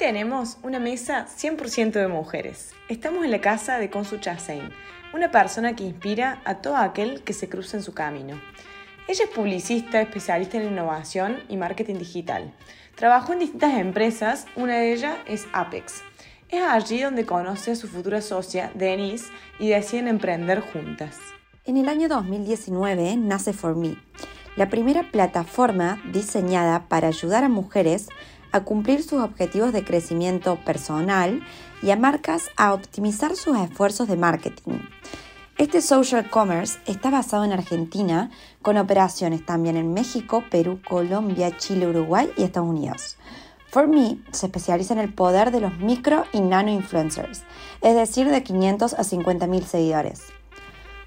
tenemos una mesa 100% de mujeres. Estamos en la casa de Consu Chassain, una persona que inspira a todo aquel que se cruza en su camino. Ella es publicista, especialista en innovación y marketing digital. Trabajó en distintas empresas, una de ellas es Apex. Es allí donde conoce a su futura socia, Denise, y deciden emprender juntas. En el año 2019 nace For Me, la primera plataforma diseñada para ayudar a mujeres a cumplir sus objetivos de crecimiento personal y a marcas a optimizar sus esfuerzos de marketing. Este social commerce está basado en Argentina, con operaciones también en México, Perú, Colombia, Chile, Uruguay y Estados Unidos. For Me se especializa en el poder de los micro y nano influencers, es decir, de 500 a 50 mil seguidores.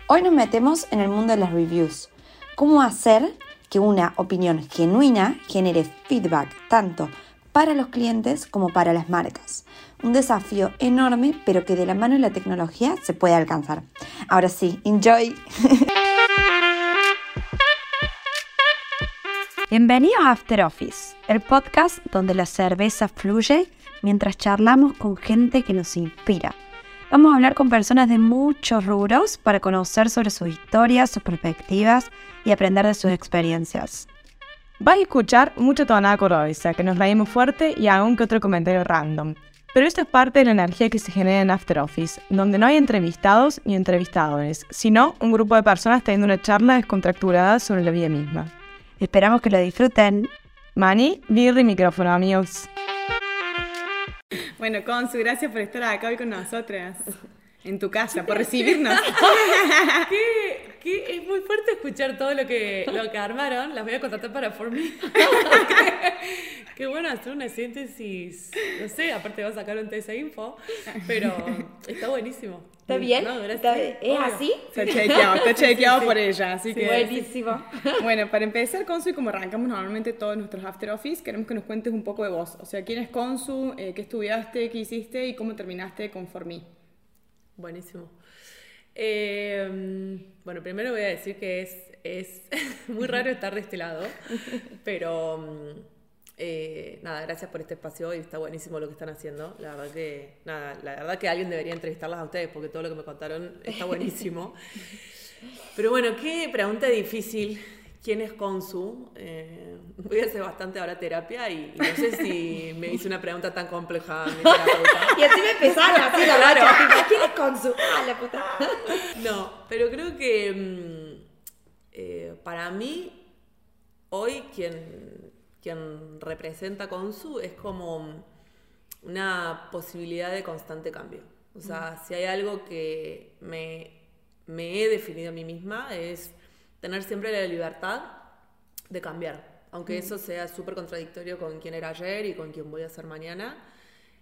Hoy nos metemos en el mundo de las reviews. ¿Cómo hacer que una opinión genuina genere feedback tanto para los clientes como para las marcas. Un desafío enorme, pero que de la mano de la tecnología se puede alcanzar. Ahora sí, enjoy. Bienvenido a After Office, el podcast donde la cerveza fluye mientras charlamos con gente que nos inspira. Vamos a hablar con personas de muchos rubros para conocer sobre sus historias, sus perspectivas y aprender de sus experiencias. Vas a escuchar mucha tonada corosa, que nos reímos fuerte y aún que otro comentario random. Pero esto es parte de la energía que se genera en After Office, donde no hay entrevistados ni entrevistadores, sino un grupo de personas teniendo una charla descontracturada sobre la vida misma. Esperamos que lo disfruten. Mani, birri micrófono, amigos. Bueno, Consu, gracias por estar acá hoy con nosotras. En tu casa, por recibirnos. ¿Qué, es muy fuerte escuchar todo lo que, lo que armaron. Las voy a contratar para For Me. qué, bueno hacer una síntesis. No sé, aparte va a sacar un test de info. Pero está buenísimo. ¿Está bien? ¿Es así? Está chequeado, está chequeado por ella. Así que, buenísimo. Bueno, para empezar, Consu, y como arrancamos normalmente todos nuestros After Office, queremos que nos cuentes un poco de vos. O sea, ¿quién es Consu? Eh, ¿Qué estudiaste? ¿Qué hiciste? ¿Y cómo terminaste con For Me? Buenísimo. Em, bueno, primero voy a decir que es, es muy raro estar de este lado, pero mm, eh, nada, gracias por este espacio y está buenísimo lo que están haciendo. La verdad que, nada, la verdad que alguien debería entrevistarlas a ustedes porque todo lo que me contaron está buenísimo. Pero bueno, qué pregunta difícil quién es Consu. Eh, voy a hacer bastante ahora terapia y, no sé si me hice una pregunta tan compleja mi y así me empezaron así la claro. ¿Quién es Consu? Ah, la puta. no, pero creo que mm, eh, para mí, hoy quien, quien representa Consu es como una posibilidad de constante cambio. O sea, si hay algo que me, me he definido a mí misma es tener siempre la libertad de cambiar, aunque eso sea súper contradictorio con quién era ayer y con quién voy a ser mañana.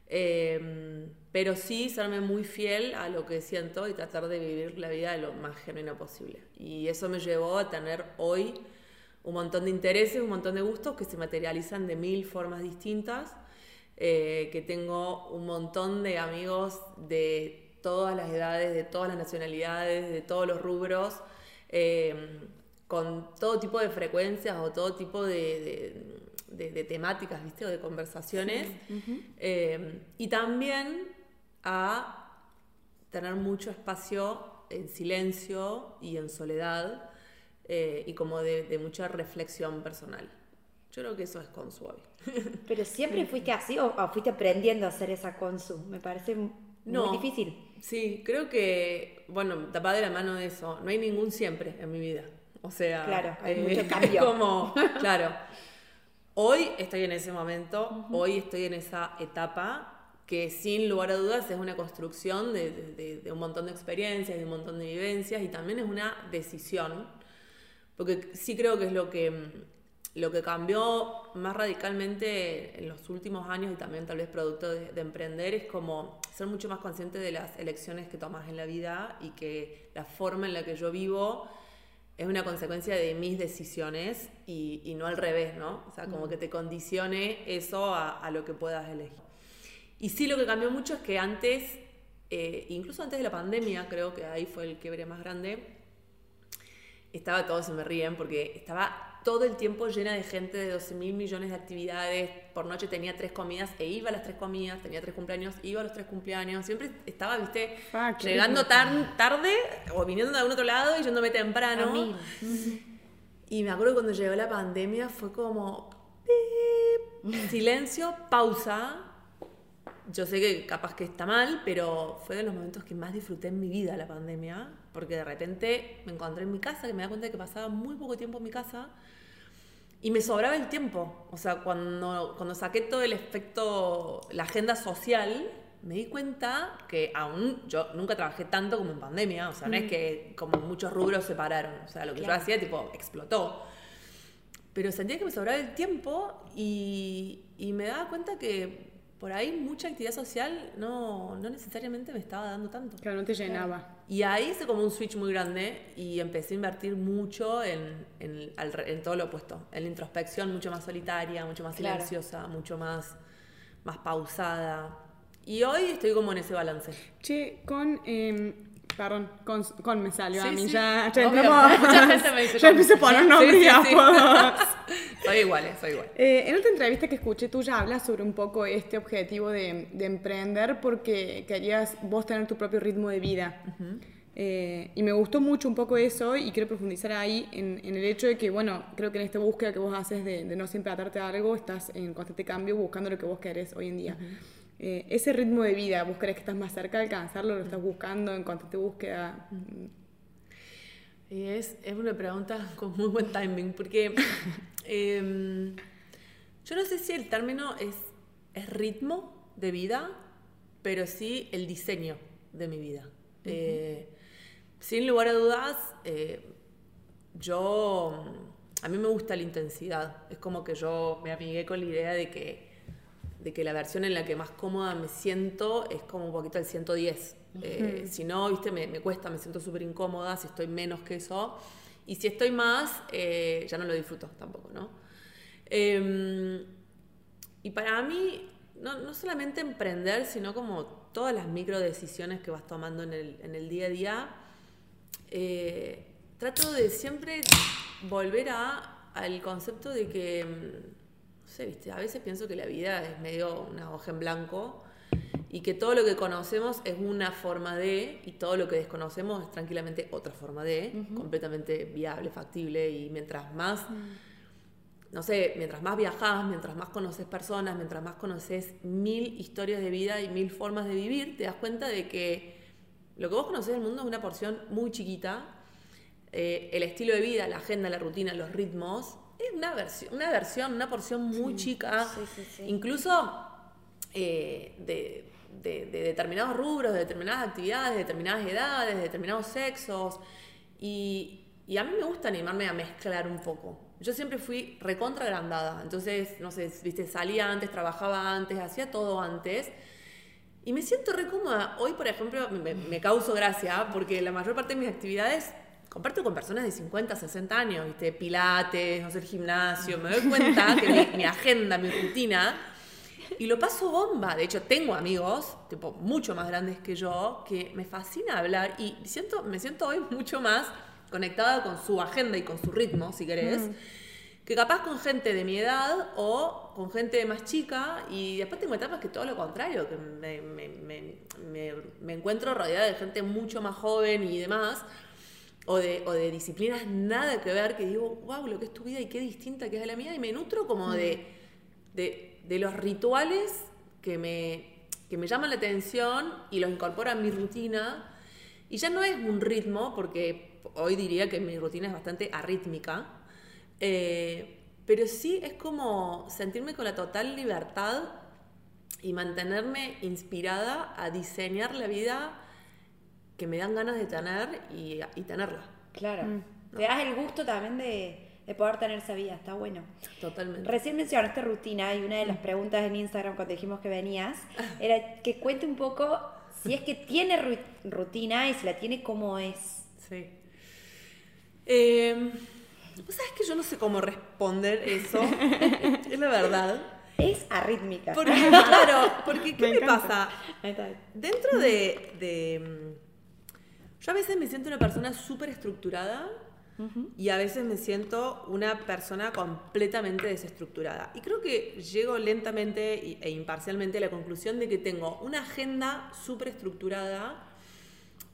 Em, pero sí serme muy fiel a lo que siento y tratar de vivir la vida de lo más genuina posible. Y eso me llevó a tener hoy un montón de intereses, un montón de gustos que se materializan de mil formas distintas, eh, que tengo un montón de amigos de todas las edades, de todas las nacionalidades, de todos los rubros, Em, con todo tipo de frecuencias o todo tipo de, temáticas, ¿viste? O de conversaciones. Em, y también a tener mucho espacio en silencio y en soledad eh, y como de, mucha reflexión personal. Yo creo que eso es consu ¿Pero siempre fuiste así o, fuiste aprendiendo a hacer esa consu? Me parece muy difícil. Sí, creo que, bueno, tapá de la mano de eso, no hay ningún siempre en mi vida. O sea, claro, hay eh, mucho cambio. Como, claro, hoy estoy en ese momento, hoy estoy en esa etapa que sin lugar a dudas es una construcción de, un montón de experiencias, de un montón de vivencias y también es una decisión, porque sí creo que es lo que lo que cambió más radicalmente en los últimos años y también tal vez producto de, emprender es como ser mucho más consciente de las elecciones que tomas en la vida y que la forma en la que yo vivo es una consecuencia de mis decisiones y, no al revés, ¿no? O sea, como que te condicione eso a, lo que puedas elegir. Y sí lo que cambió mucho es que antes, eh, incluso antes de la pandemia, creo que ahí fue el quiebre más grande, estaba, todos se me ríen, porque estaba todo el tiempo llena de gente, de 12 mil millones de actividades. Por noche tenía tres comidas e iba a las tres comidas, tenía tres cumpleaños, iba a los tres cumpleaños. Siempre estaba, viste, Ah, llegando tan tarde o viniendo de algún otro lado y yéndome temprano. A. Y me acuerdo cuando llegó la pandemia fue como pip, silencio, pausa. Yo sé que capaz que está mal, pero fue de los momentos que más disfruté en mi vida la pandemia, porque de repente me encontré en mi casa, que me da cuenta de que pasaba muy poco tiempo en mi casa y me sobraba el tiempo. O sea, cuando, cuando saqué todo el efecto, la agenda social, me di cuenta que aún yo nunca trabajé tanto como en pandemia. O sea, no es que como muchos rubros se pararon. O sea, lo que yo hacía, tipo, explotó. Pero sentía que me sobraba el tiempo y, y me daba cuenta que por ahí mucha actividad social no, no necesariamente me estaba dando tanto. Claro, no te llenaba. Y ahí hice como un switch muy grande y empecé a invertir mucho en, en, todo lo opuesto. En la introspección mucho más solitaria, mucho más Claro. silenciosa, mucho más, más pausada. Y hoy estoy como en ese balance. Che, con. eh, perdón, con, con me salió a Sí, mí. sí. Ya, ya entramos- Mucha gente me dice Ya empecé a poner nombres sí, y apodos. soy igual, eh, soy igual. Eh, en otra entrevista que escuché tuya hablas sobre un poco este objetivo de, de emprender porque querías vos tener tu propio ritmo de vida. Eh, y me gustó mucho un poco eso y quiero profundizar ahí en, en el hecho de que, bueno, creo que en esta búsqueda que vos haces de, de no siempre atarte a algo, estás en constante cambio buscando lo que vos querés hoy en día. Eh, ese ritmo de vida, ¿vos crees que estás más cerca de alcanzarlo? ¿Lo estás buscando en constante búsqueda? Y es, es una pregunta con muy buen timing, porque em, yo no sé si el término es, es ritmo de vida, pero sí el diseño de mi vida. Eh, sin lugar a dudas, eh, yo, a mí me gusta la intensidad. Es como que yo me amigué con la idea de que, de que la versión en la que más cómoda me siento es como un poquito el 110. Eh, Si no, viste, me, me cuesta, me siento súper incómoda si estoy menos que eso. Y si estoy más, eh, ya no lo disfruto tampoco, ¿no? Em, y para mí, no, no solamente emprender, sino como todas las micro decisiones que vas tomando en el, en el día a día, eh, trato de siempre volver a, al concepto de que, mm, sé, viste, a veces pienso que la vida es medio una hoja en blanco y que todo lo que conocemos es una forma de y todo lo que desconocemos es tranquilamente otra forma de, completamente viable, factible y mientras más no sé, mientras más viajas, mientras más conoces personas, mientras más conoces mil historias de vida y mil formas de vivir, te das cuenta de que lo que vos conocés del mundo es una porción muy chiquita. Eh, el estilo de vida, la agenda, la rutina, los ritmos, es una versión, una, versión, una porción muy chica. sí, sí, sí. Incluso eh, de, de- de determinados rubros, de determinadas actividades, de determinadas edades, de determinados sexos. Y, y a mí me gusta animarme a mezclar un poco. Yo siempre fui recontra agrandada. Entonces, no sé, viste, salía antes, trabajaba antes, hacía todo antes. Y me siento re cómoda. Hoy, por ejemplo, me, me causo gracia porque la mayor parte de mis actividades comparto con personas de 50, 60 años, ¿viste? Pilates, no sé, el gimnasio. Me doy cuenta que mi, mi agenda, mi rutina, y lo paso bomba. De hecho, tengo amigos, tipo, mucho más grandes que yo, que me fascina hablar y siento, me siento hoy mucho más conectada con su agenda y con su ritmo, si querés que capaz con gente de mi edad o con gente más chica y después tengo etapas que todo lo contrario, que me- me- me- me encuentro rodeada de gente mucho más joven y demás, o de, o de disciplinas nada que ver, que digo, wow, lo que es tu vida y qué distinta que es a la mía, y me nutro como de, de, de los rituales que me, que me llaman la atención y los incorporo a mi rutina. Y ya no es un ritmo, porque hoy diría que mi rutina es bastante arrítmica, eh, pero sí es como sentirme con la total libertad y mantenerme inspirada a diseñar la vida que me dan ganas de tener y, y tenerla. Claro. Mm. Te das el gusto también de, de poder tener esa vida, está bueno. Totalmente. Recién mencionaste rutina y una de las preguntas en Instagram cuando dijimos que venías era que cuente un poco si es que tiene ru- rutina y si la tiene, cómo es. Sí. Eh, Vos sabés que yo no sé cómo responder eso. es la verdad. Es arrítmica. Porque, claro, porque ¿qué Me me, pasa? Ahí está. Dentro de, de, Yo a veces me siento una persona súper estructurada y a veces me siento una persona completamente desestructurada. Y creo que llego lentamente e imparcialmente a la conclusión de que tengo una agenda súper estructurada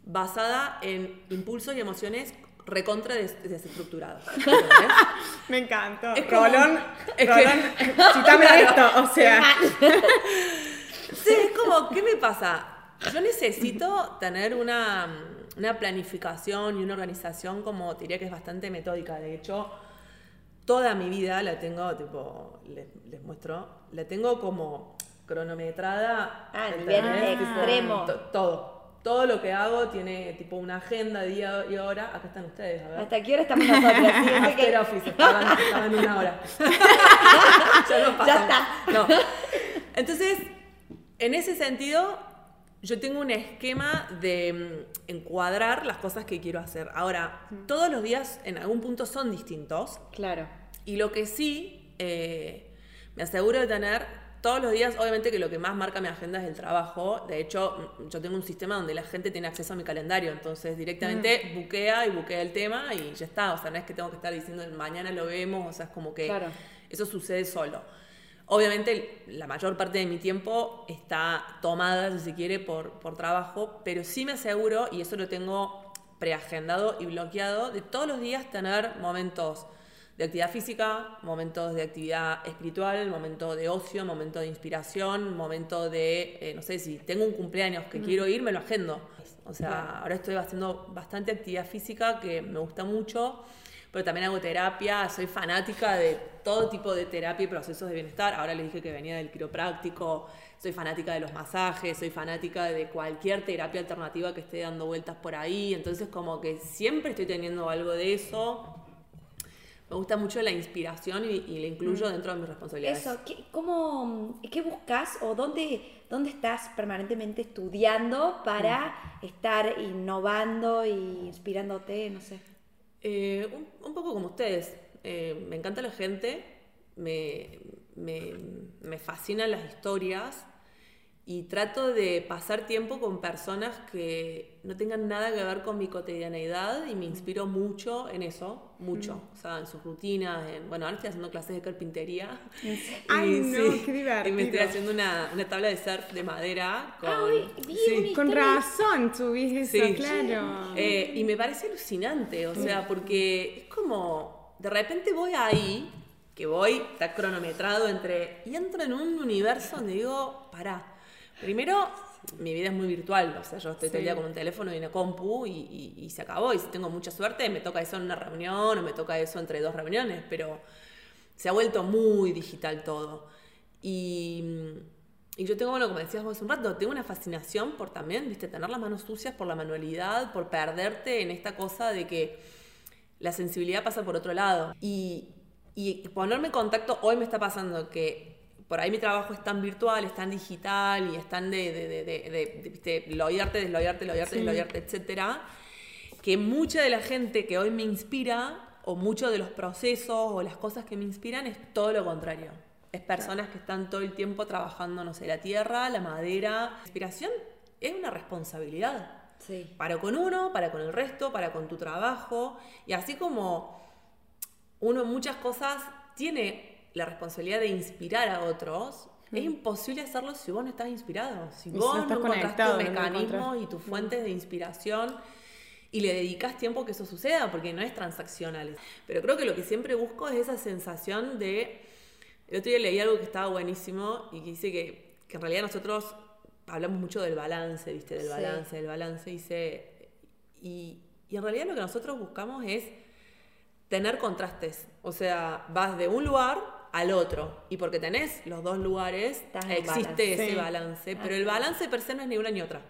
basada en impulsos y emociones recontra des desestructurados. Me encantó. Es como- Rolón, es que- esto, o sea. Sí, es como, ¿qué me pasa? Yo necesito tener una, una planificación y una organización como te diría que es bastante metódica. De hecho, toda mi vida la tengo, tipo, les, les muestro, la tengo como cronometrada. Ah, nivel extremo. to- todo. Todo lo que hago tiene tipo una agenda, día y hora. Acá están ustedes, a ver. ¿Hasta qué hora estamos nosotros? Sí, ese que- After Office, estaban, estaban una hora. ya no Ya está. No. Entonces, en ese sentido, yo tengo un esquema de mm, encuadrar las cosas que quiero hacer. Ahora, todos los días en algún punto son distintos. Claro. Y lo que sí, eh, me aseguro de tener todos los días, obviamente que lo que más marca mi agenda es el trabajo. De hecho, mm, yo tengo un sistema donde la gente tiene acceso a mi calendario. Entonces, directamente buquea y buquea el tema y ya está. O sea, no es que tengo que estar diciendo mañana lo vemos. O sea, es como que Claro. eso sucede solo. Obviamente, la mayor parte de mi tiempo está tomada, si se quiere, por, por trabajo, pero sí me aseguro, y eso lo tengo preagendado y bloqueado, de todos los días tener momentos de actividad física, momentos de actividad espiritual, momento de ocio, momento de inspiración, momento de, eh, no sé, si tengo un cumpleaños que quiero ir, me lo agendo. O sea, ahora estoy haciendo bastante actividad física que me gusta mucho, pero también hago terapia, soy fanática de todo tipo de terapia y procesos de bienestar. Ahora les dije que venía del quiropráctico, soy fanática de los masajes, soy fanática de cualquier terapia alternativa que esté dando vueltas por ahí. Entonces, como que siempre estoy teniendo algo de eso. Me gusta mucho la inspiración y, y la incluyo dentro de mis responsabilidades. Eso, ¿qué, cómo, ¿qué buscas o dónde, dónde estás permanentemente estudiando para estar innovando e inspirándote? No sé. Eh, un, un poco como ustedes. Eh, me encanta la gente, me, me, me fascinan las historias y trato de pasar tiempo con personas que no tengan nada que ver con mi cotidianeidad y me inspiro mucho en eso, mucho. O sea, en sus rutinas, en, bueno, ahora estoy haciendo clases de carpintería. Ay, Y no, qué Y me estoy divertido. haciendo una, una tabla de surf de madera con... Ay, vi sí. Con razón subís eso, Sí. claro. Eh, y me parece alucinante, o sea, porque es como, de repente voy ahí, que voy, está cronometrado entre, y entro en un universo donde digo, pará, primero, mi vida es muy virtual, o sea, yo estoy todo el día con un teléfono y una compu y, y- y se acabó, y si tengo mucha suerte me toca eso en una reunión o me toca eso entre dos reuniones, pero se ha vuelto muy digital todo. Y, y yo tengo, bueno, como decías vos hace un rato, tengo una fascinación por también, viste, tener las manos sucias, por la manualidad, por perderte en esta cosa de que la sensibilidad pasa por otro lado. Y, y ponerme en contacto, hoy me está pasando que por ahí mi trabajo es tan virtual, es tan digital y es tan de, de, de, de, de- loyarte, desloyarte, loyarte, desloyarte, etcétera, que mucha de la gente que hoy me inspira, o muchos de los procesos o las cosas que me inspiran, es todo lo contrario. Es personas que están todo el tiempo trabajando, no sé, la tierra, la madera. La inspiración es una responsabilidad Sí. para con uno, para con el resto, para con tu trabajo. Y así como uno muchas cosas tiene la responsabilidad de inspirar a otros, es imposible hacerlo si vos no estás inspirado. Si Y vos no no estás tus no mecanismos encontrás. y tus fuentes de inspiración y le dedicas tiempo que eso suceda, porque no es transaccional. Pero creo que lo que siempre busco es esa sensación de... El otro día leí algo que estaba buenísimo y que dice que, que en realidad nosotros hablamos mucho del balance, ¿viste? Del Sí. balance, del balance. Dice, y, y en realidad lo que nosotros buscamos es tener contrastes. O sea, vas de un lugar al otro. Y porque tenés los dos lugares, existe balance. ese Sí. balance. Pero el balance per se no es ni una ni otra.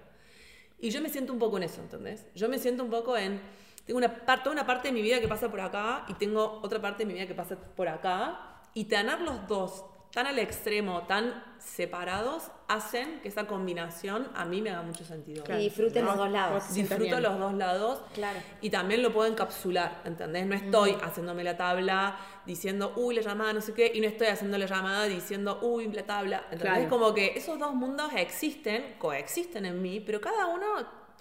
Y yo me siento un poco en eso, ¿entendés? Yo me siento un poco en... Tengo una, toda una parte de mi vida que pasa por acá y tengo otra parte de mi vida que pasa por acá. Y tener los dos tan al extremo, tan separados, hacen que esa combinación a mí me haga mucho sentido. Y disfruten los dos lados. Disfruto bien. los dos lados. Claro. Y también lo puedo encapsular, ¿entendés? No estoy haciéndome la tabla diciendo, uy, la llamada, no sé qué, y no estoy haciendo la llamada diciendo, uy, la tabla. ¿Entendés? Claro. Como que esos dos mundos existen, coexisten en mí, pero cada uno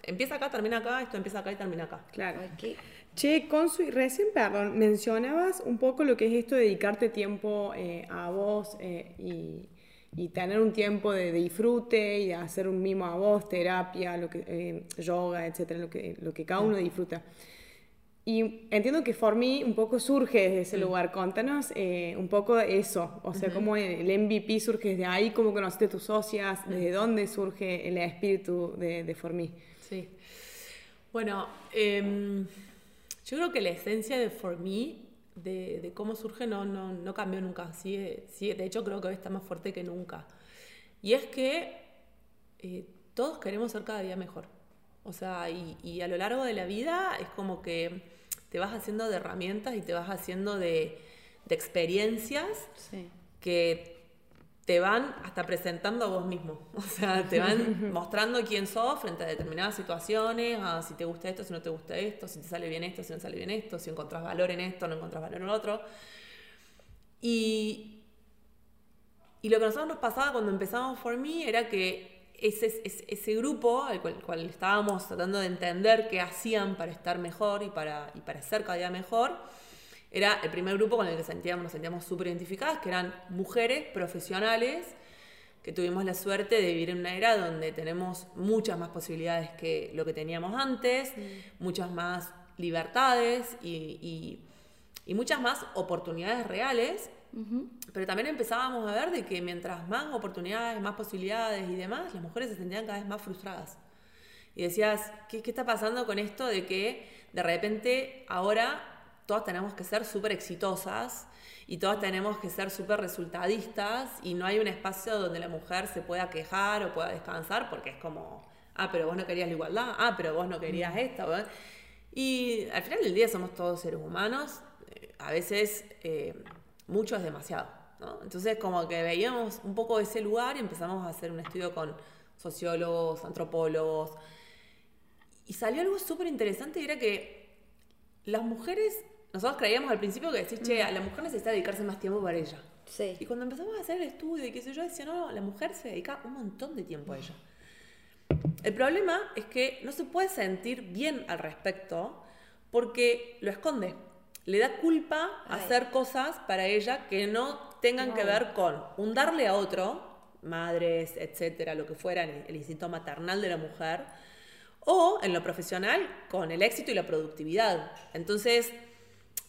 empieza acá, termina acá, esto empieza acá y termina acá. Claro. Ay, qué- Che, Consu, y recién, perdón, mencionabas un poco lo que es esto de dedicarte tiempo eh, a vos eh, y, y tener un tiempo de, de disfrute y hacer un mimo a vos, terapia, lo que, eh, yoga, etcétera, lo que, lo que cada uno disfruta. Y entiendo que For Me un poco surge desde ese lugar. Contanos eh, un poco eso, o sea, cómo el MVP surge desde ahí, cómo conociste tus socias, desde dónde surge el espíritu de, de For Me. Sí. Bueno, em, yo creo que la esencia de For Me, de, de cómo surge, no, no, no cambió nunca. Sigue, sigue, de hecho, creo que hoy está más fuerte que nunca. Y es que eh, todos queremos ser cada día mejor. O sea, y, y a lo largo de la vida es como que te vas haciendo de herramientas y te vas haciendo de, de experiencias Sí. que te van hasta presentando a vos mismo. O sea, te van mostrando quién sos frente a determinadas situaciones, a si te gusta esto, si no te gusta esto, si te sale bien esto, si no sale bien esto, si encontrás valor en esto, no encontrás valor en lo otro. Y, y lo que a nosotros nos pasaba cuando empezamos For Me era que ese, ese, ese grupo al cual, cual estábamos tratando de entender qué hacían para estar mejor y para, y para ser cada día mejor, era el primer grupo con el que sentíamos, nos sentíamos súper identificadas, que eran mujeres profesionales que tuvimos la suerte de vivir en una era donde tenemos muchas más posibilidades que lo que teníamos antes, muchas más libertades y, y- y muchas más oportunidades reales, pero también empezábamos a ver de que mientras más oportunidades, más posibilidades y demás, las mujeres se sentían cada vez más frustradas. Y decías, ¿qué, qué está pasando con esto de que de repente ahora todas tenemos que ser súper exitosas y todas tenemos que ser súper resultadistas y no hay un espacio donde la mujer se pueda quejar o pueda descansar porque es como, ah, pero vos no querías la igualdad, ah, pero vos no querías esto. ¿verdad? Y al final del día somos todos seres humanos, eh, a veces eh, mucho es demasiado. ¿no? Entonces como que veíamos un poco ese lugar y empezamos a hacer un estudio con sociólogos, antropólogos, y salió algo súper interesante y era que las mujeres, nosotros creíamos al principio que decir, che, a la mujer necesita dedicarse más tiempo para ella. Sí. Y cuando empezamos a hacer el estudio y qué sé yo, decía, no, no, la mujer se dedica un montón de tiempo a ella. El problema es que no se puede sentir bien al respecto porque lo esconde. Le da culpa Ay. hacer cosas para ella que no tengan que ver con un darle a otro, madres, etcétera, lo que fuera, el instinto maternal de la mujer, o en lo profesional con el éxito y la productividad. Entonces,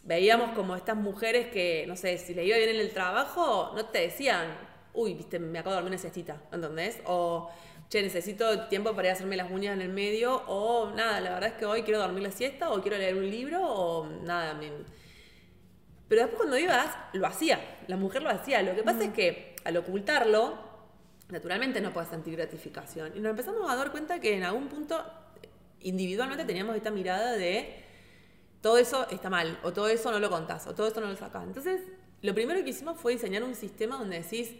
veíamos como estas mujeres que, no sé, si le iba bien en el trabajo, no te decían, uy, viste, me acabo de dormir una siestita, ¿entendés? O, che, necesito tiempo para ir a hacerme las uñas en el medio, o nada, la verdad es que hoy quiero dormir la siesta, o quiero leer un libro, o nada, me- pero después cuando ibas, lo hacía, la mujer lo hacía. Lo que pasa es que al ocultarlo, naturalmente no puedes sentir gratificación. Y nos empezamos a dar cuenta que en algún punto, individualmente teníamos esta mirada de todo eso está mal, o todo eso no lo contás, o todo eso no lo sacás. Entonces, lo primero que hicimos fue diseñar un sistema donde decís,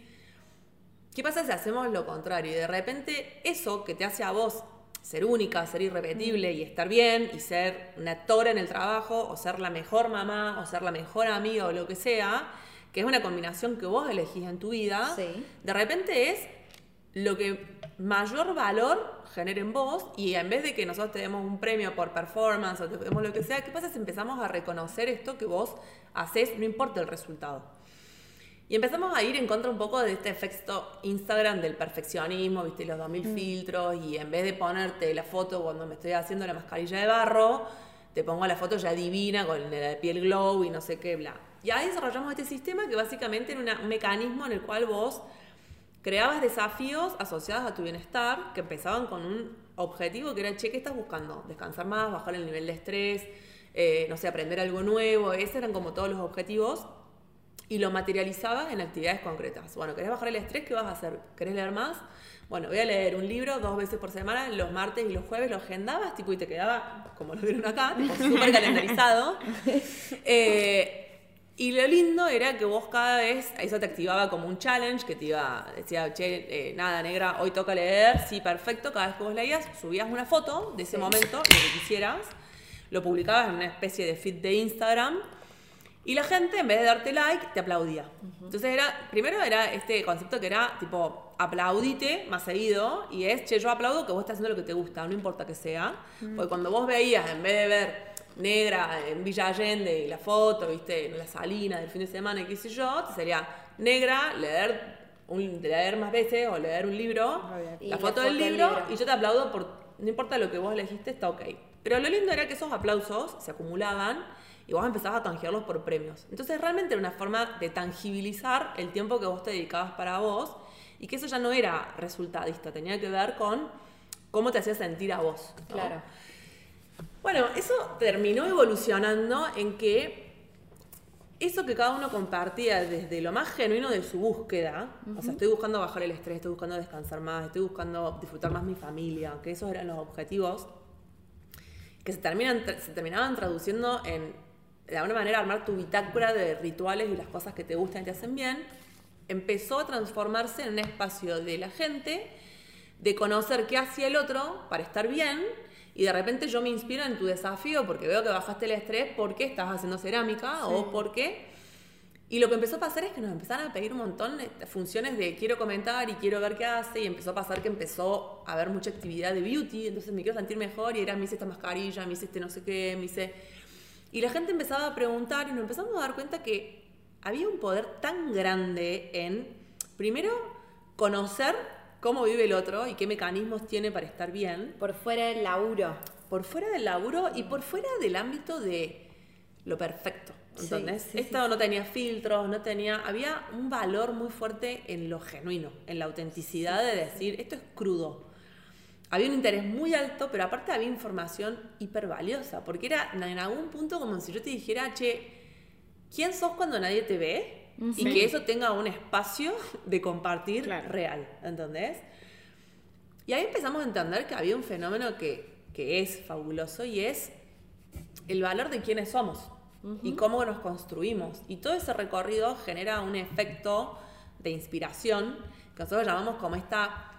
¿qué pasa si hacemos lo contrario? Y de repente eso que te hace a vos ser única, ser irrepetible y estar bien y ser una actora en el trabajo o ser la mejor mamá o ser la mejor amiga o lo que sea, que es una combinación que vos elegís en tu vida, Sí. de repente es lo que mayor valor genera en vos y en vez de que nosotros te demos un premio por performance o te demos lo que sea, ¿qué pasa si empezamos a reconocer esto que vos haces, no importa el resultado? Y empezamos a ir en contra un poco de este efecto Instagram del perfeccionismo, viste, los 2000 filtros, y en vez de ponerte la foto cuando me estoy haciendo la mascarilla de barro, te pongo la foto ya divina con la piel glow y no sé qué, bla. Y ahí desarrollamos este sistema que básicamente era una- un mecanismo en el cual vos creabas desafíos asociados a tu bienestar que empezaban con un objetivo que era, che, ¿qué estás buscando? Descansar más, bajar el nivel de estrés, eh, no sé, aprender algo nuevo, esos eran como todos los objetivos y lo materializabas en actividades concretas. Bueno, ¿querés bajar el estrés? ¿Qué vas a hacer? ¿Querés leer más? Bueno, voy a leer un libro dos veces por semana, los martes y los jueves lo agendabas, tipo, y te quedaba, como lo vieron acá, súper calendarizado. Eh, y lo lindo era que vos cada vez, eso te activaba como un challenge, que te iba, decía, che, eh, nada, negra, hoy toca leer, sí, perfecto, cada vez que vos leías, subías una foto de ese momento, lo que quisieras, lo publicabas en una especie de feed de Instagram, Y la gente, en vez de darte like, te aplaudía. Entonces era, primero era este concepto que era tipo, aplaudite más seguido, y es, che, yo aplaudo que vos estás haciendo lo que te gusta, no importa que sea. Porque cuando vos veías, en vez de ver negra en Villa Allende y la foto, viste, en la salina del fin de semana y qué sé yo, te sería negra, leer, un, leer más veces o leer un libro, la la foto del foto del libro, libro. y yo te aplaudo por, no importa lo que vos elegiste, está ok. Pero lo lindo era que esos aplausos se acumulaban y vos empezabas a canjearlos por premios. Entonces realmente era una forma de tangibilizar el tiempo que vos te dedicabas para vos y que eso ya no era resultadista, tenía que ver con cómo te hacía sentir a vos. ¿no? Claro. Bueno, eso terminó evolucionando en que eso que cada uno compartía desde lo más genuino de su búsqueda, o sea, estoy buscando bajar el estrés, estoy buscando descansar más, estoy buscando disfrutar más mi familia, que esos eran los objetivos, que se, terminan, se terminaban traduciendo en, de alguna manera, armar tu bitácora de rituales y las cosas que te gustan y te hacen bien, empezó a transformarse en un espacio de la gente, de conocer qué hacía el otro para estar bien, y de repente yo me inspiro en tu desafío porque veo que bajaste el estrés porque estás haciendo cerámica o porque... Y lo que empezó a pasar es que nos empezaron a pedir un montón de funciones de quiero comentar y quiero ver qué hace y empezó a pasar que empezó a haber mucha actividad de beauty, entonces me quiero sentir mejor y era me hice esta mascarilla, me hice este no sé qué, me hice... Y la gente empezaba a preguntar y nos empezamos a dar cuenta que había un poder tan grande en, primero, conocer cómo vive el otro y qué mecanismos tiene para estar bien, Por fuera del laburo. por fuera del laburo y por fuera del ámbito de lo perfecto. Sí, ¿Entendés? sí, sí, Esto no tenía filtros, no tenía. Había un valor muy fuerte en lo genuino, en la autenticidad de decir, esto es crudo. Había un interés muy alto, pero aparte había información hiper valiosa, porque era en algún punto como si yo te dijera, che, ¿quién sos cuando nadie te ve? Y que eso tenga un espacio de compartir Claro. real, ¿entendés? Y ahí empezamos a entender que había un fenómeno que, que es fabuloso y es el valor de quiénes somos y cómo nos construimos. Y todo ese recorrido genera un efecto de inspiración que nosotros llamamos como esta,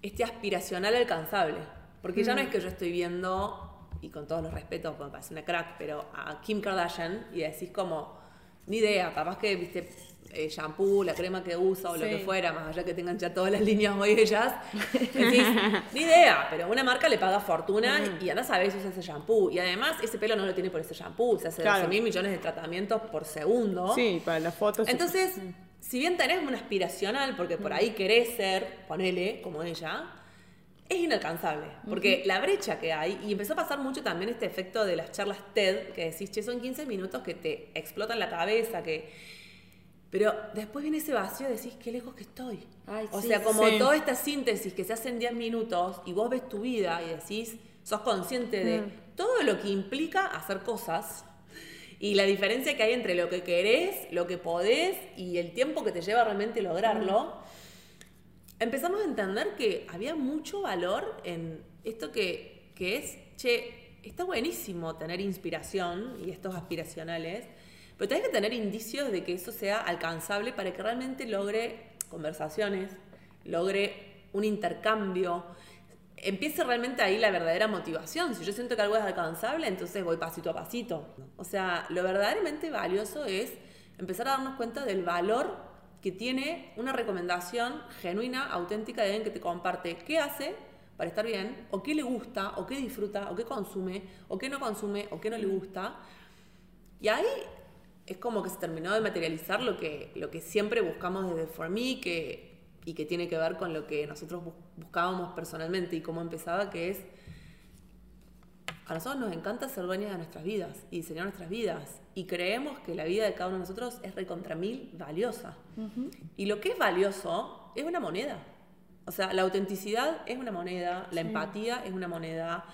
este aspiracional alcanzable. Porque ya no es que yo estoy viendo, y con todos los respetos, me parece una crack, pero a Kim Kardashian y decís como, ni idea, capaz que, viste, eh, shampoo, la crema que usa o lo que fuera, más allá que tengan ya todas las líneas hoy ellas, decís, ni idea, pero una marca le paga fortuna y anda a saber si usa ese shampoo. Y además ese pelo no lo tiene por ese shampoo, se hace Claro. 12 mil millones de tratamientos por segundo. Sí, para las fotos. Entonces, si bien tenés una aspiracional, porque por ahí querés ser, ponele, como ella, es inalcanzable. Porque la brecha que hay, y empezó a pasar mucho también este efecto de las charlas TED, que decís, che, son 15 minutos que te explotan la cabeza, que... Pero después viene ese vacío y decís, qué lejos que estoy. Ay, o sí, sea, como sí. toda esta síntesis que se hace en 10 minutos y vos ves tu vida y decís, sos consciente de todo lo que implica hacer cosas y la diferencia que hay entre lo que querés, lo que podés y el tiempo que te lleva realmente lograrlo, empezamos a entender que había mucho valor en esto que, que es, che, está buenísimo tener inspiración y estos aspiracionales, pero tenés que tener indicios de que eso sea alcanzable para que realmente logre conversaciones, logre un intercambio, empiece realmente ahí la verdadera motivación. Si yo siento que algo es alcanzable, entonces voy pasito a pasito. O sea, lo verdaderamente valioso es empezar a darnos cuenta del valor que tiene una recomendación genuina, auténtica de alguien que te comparte qué hace para estar bien, o qué le gusta, o qué disfruta, o qué consume, o qué no consume, o qué no le gusta. Y ahí es como que se terminó de materializar lo que, lo que siempre buscamos desde For Me que, y que tiene que ver con lo que nosotros bus- buscábamos personalmente y cómo empezaba, que es, a nosotros nos encanta ser dueñas de nuestras vidas y diseñar nuestras vidas. Y creemos que la vida de cada uno de nosotros es recontra mil valiosa. Y lo que es valioso es una moneda. O sea, la autenticidad es una moneda, la empatía es una moneda,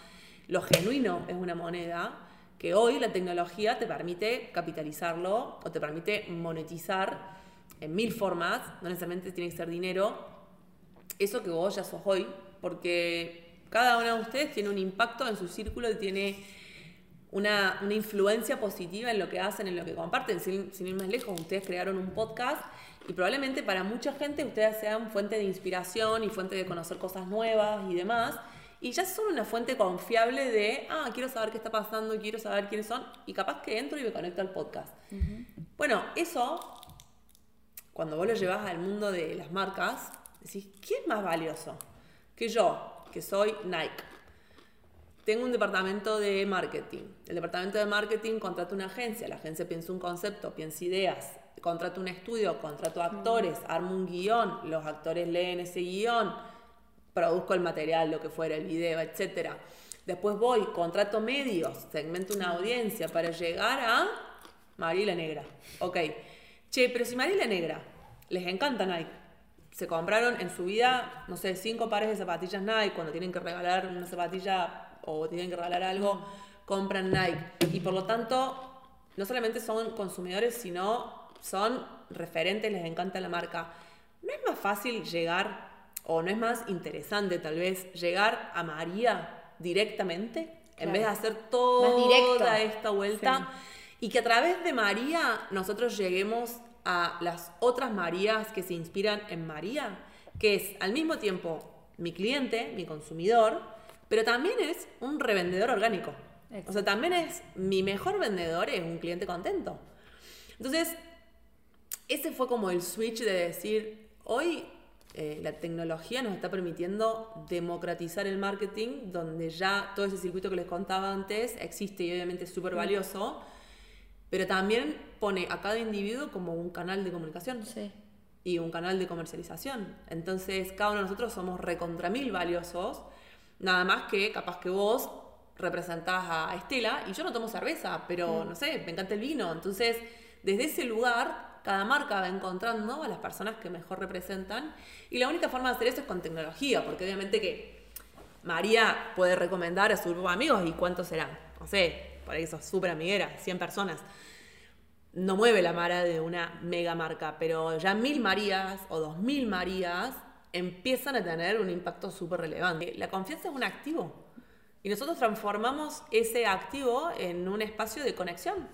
lo genuino es una moneda, que hoy la tecnología te permite capitalizarlo o te permite monetizar en mil formas, no necesariamente tiene que ser dinero, eso que vos ya sos hoy, porque cada uno de ustedes tiene un impacto en su círculo y tiene una, una influencia positiva en lo que hacen, en lo que comparten. Sin, sin ir más lejos, ustedes crearon un podcast y probablemente para mucha gente ustedes sean fuente de inspiración y fuente de conocer cosas nuevas y demás. y ya son una fuente confiable de, ah, quiero saber qué está pasando, quiero saber quiénes son, y capaz que entro y me conecto al podcast. Bueno, eso, cuando vos lo llevas al mundo de las marcas, decís, ¿quién es más valioso? Que yo, que soy Nike. Tengo un departamento de marketing. El departamento de marketing contrata una agencia. La agencia piensa un concepto, piensa ideas, contrata un estudio, contrato actores, armo un guion, los actores leen ese guion, produzco el material, lo que fuera, el video, etc. Después voy, contrato medios, segmento una audiencia para llegar a María la Negra. Ok. Che, pero si María la Negra les encanta Nike, se compraron en su vida, no sé, cinco pares de zapatillas Nike, cuando tienen que regalar una zapatilla o tienen que regalar algo, compran Nike. Y por lo tanto, no solamente son consumidores, sino son referentes, les encanta la marca. ¿No es más fácil llegar, o no es más interesante tal vez, llegar a María directamente? En vez de hacer toda esta vuelta. Y que a través de María nosotros lleguemos a las otras Marías que se inspiran en María, que es al mismo tiempo mi cliente, mi consumidor, pero también es un revendedor orgánico. O sea, también es mi mejor vendedor, es un cliente contento. Entonces, ese fue como el switch de decir, hoy eh, la tecnología nos está permitiendo democratizar el marketing, donde ya todo ese circuito que les contaba antes existe y obviamente es súper valioso, pero también pone a cada individuo como un canal de comunicación. Y un canal de comercialización. Entonces, cada uno de nosotros somos recontra mil valiosos, nada más que capaz que vos representás a Estela y yo no tomo cerveza, pero no sé, me encanta el vino. Entonces, desde ese lugar cada marca va encontrando a las personas que mejor representan. Y la única forma de hacer eso es con tecnología, porque obviamente que María puede recomendar a su grupo de amigos y cuántos serán. No sé, por ahí sos súper amiguera, 100 personas. No mueve la mara de una mega marca, pero ya mil Marías o dos mil Marías empiezan a tener un impacto súper relevante. La confianza es un activo y nosotros transformamos ese activo en un espacio de conexión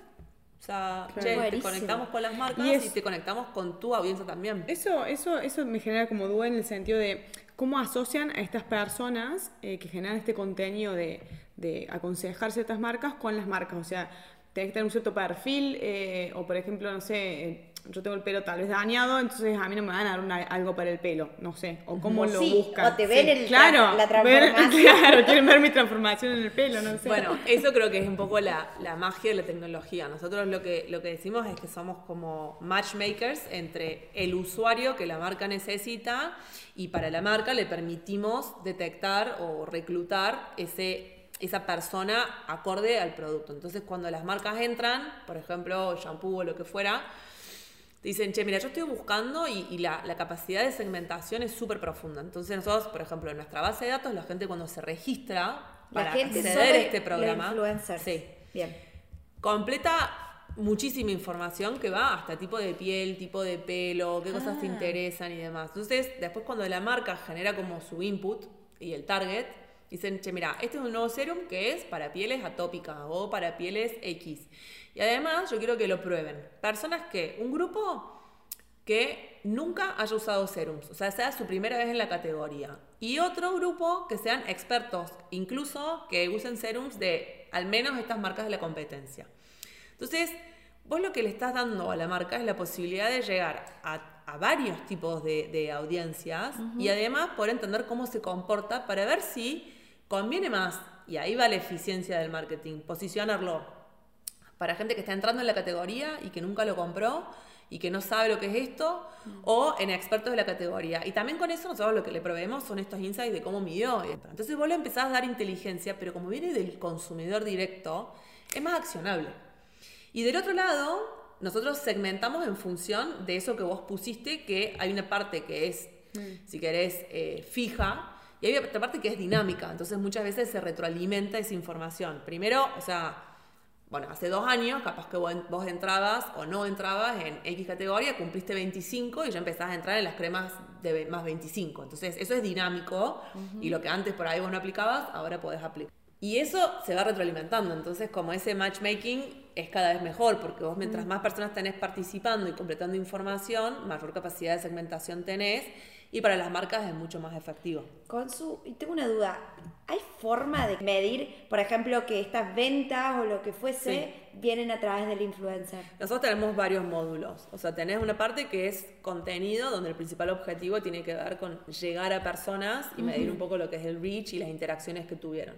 o sea, te conectamos con las marcas y, te conectamos con tu audiencia también. Eso, eso, eso me genera como duda en el sentido de cómo asocian a estas personas eh, que generan este contenido de, de aconsejar ciertas marcas con las marcas. O sea, tenés que tener un cierto perfil, eh, o por ejemplo, no sé, eh, yo tengo el pelo tal vez dañado, entonces a mí no me van a dar algo para el pelo, no sé, o cómo lo buscan. O te ven el, claro, la, transformación. claro, quieren ver mi transformación en el pelo, no sé. Bueno, eso creo que es un poco la, la, magia de la tecnología. Nosotros lo que, lo que decimos es que somos como matchmakers entre el usuario que la marca necesita y para la marca le permitimos detectar o reclutar ese esa persona acorde al producto. Entonces, cuando las marcas entran, por ejemplo, shampoo o lo que fuera, dicen, che, mira, yo estoy buscando y, la, capacidad de segmentación es súper profunda. Entonces nosotros, por ejemplo, en nuestra base de datos, la gente cuando se registra para acceder a este programa, sí, bien. completa muchísima información que va hasta tipo de piel, tipo de pelo, qué cosas te ah. interesan y demás. Entonces, después cuando la marca genera como su input y el target, dicen, che, mira, este es un nuevo serum que es para pieles atópicas o para pieles X. Y además yo quiero que lo prueben. Personas que, un grupo que nunca haya usado serums, o sea, sea su primera vez en la categoría. Y otro grupo que sean expertos, incluso que usen serums de al menos estas marcas de la competencia. Entonces, vos lo que le estás dando a la marca es la posibilidad de llegar a, varios tipos de, audiencias y además poder entender cómo se comporta para ver si conviene más, y ahí va la eficiencia del marketing, posicionarlo para gente que está entrando en la categoría y que nunca lo compró y que no sabe lo que es esto, o en expertos de la categoría. Y también con eso nosotros lo que le proveemos son estos insights de cómo midió. Entonces vos le empezás a dar inteligencia, pero como viene del consumidor directo, es más accionable. Y del otro lado, nosotros segmentamos en función de eso que vos pusiste, que hay una parte que es, mm. si querés, eh, fija, y hay otra parte que es dinámica. Entonces muchas veces se retroalimenta esa información. Primero, o sea, bueno, hace dos años, capaz que vos entrabas o no entrabas en X categoría, cumpliste 25 y ya empezás a entrar en las cremas de más 25. Entonces, eso es dinámico y lo que antes por ahí vos no aplicabas, ahora podés aplicar. Y eso se va retroalimentando, entonces como ese matchmaking es cada vez mejor, porque vos mientras más personas tenés participando y completando información, mayor capacidad de segmentación tenés y para las marcas es mucho más efectivo. Consu, y tengo una duda, ¿hay forma de medir, por ejemplo, que estas ventas o lo que fuese vienen a través del influencer? Nosotros tenemos varios módulos, o sea, tenés una parte que es contenido, donde el principal objetivo tiene que ver con llegar a personas y medir un poco lo que es el reach y las interacciones que tuvieron.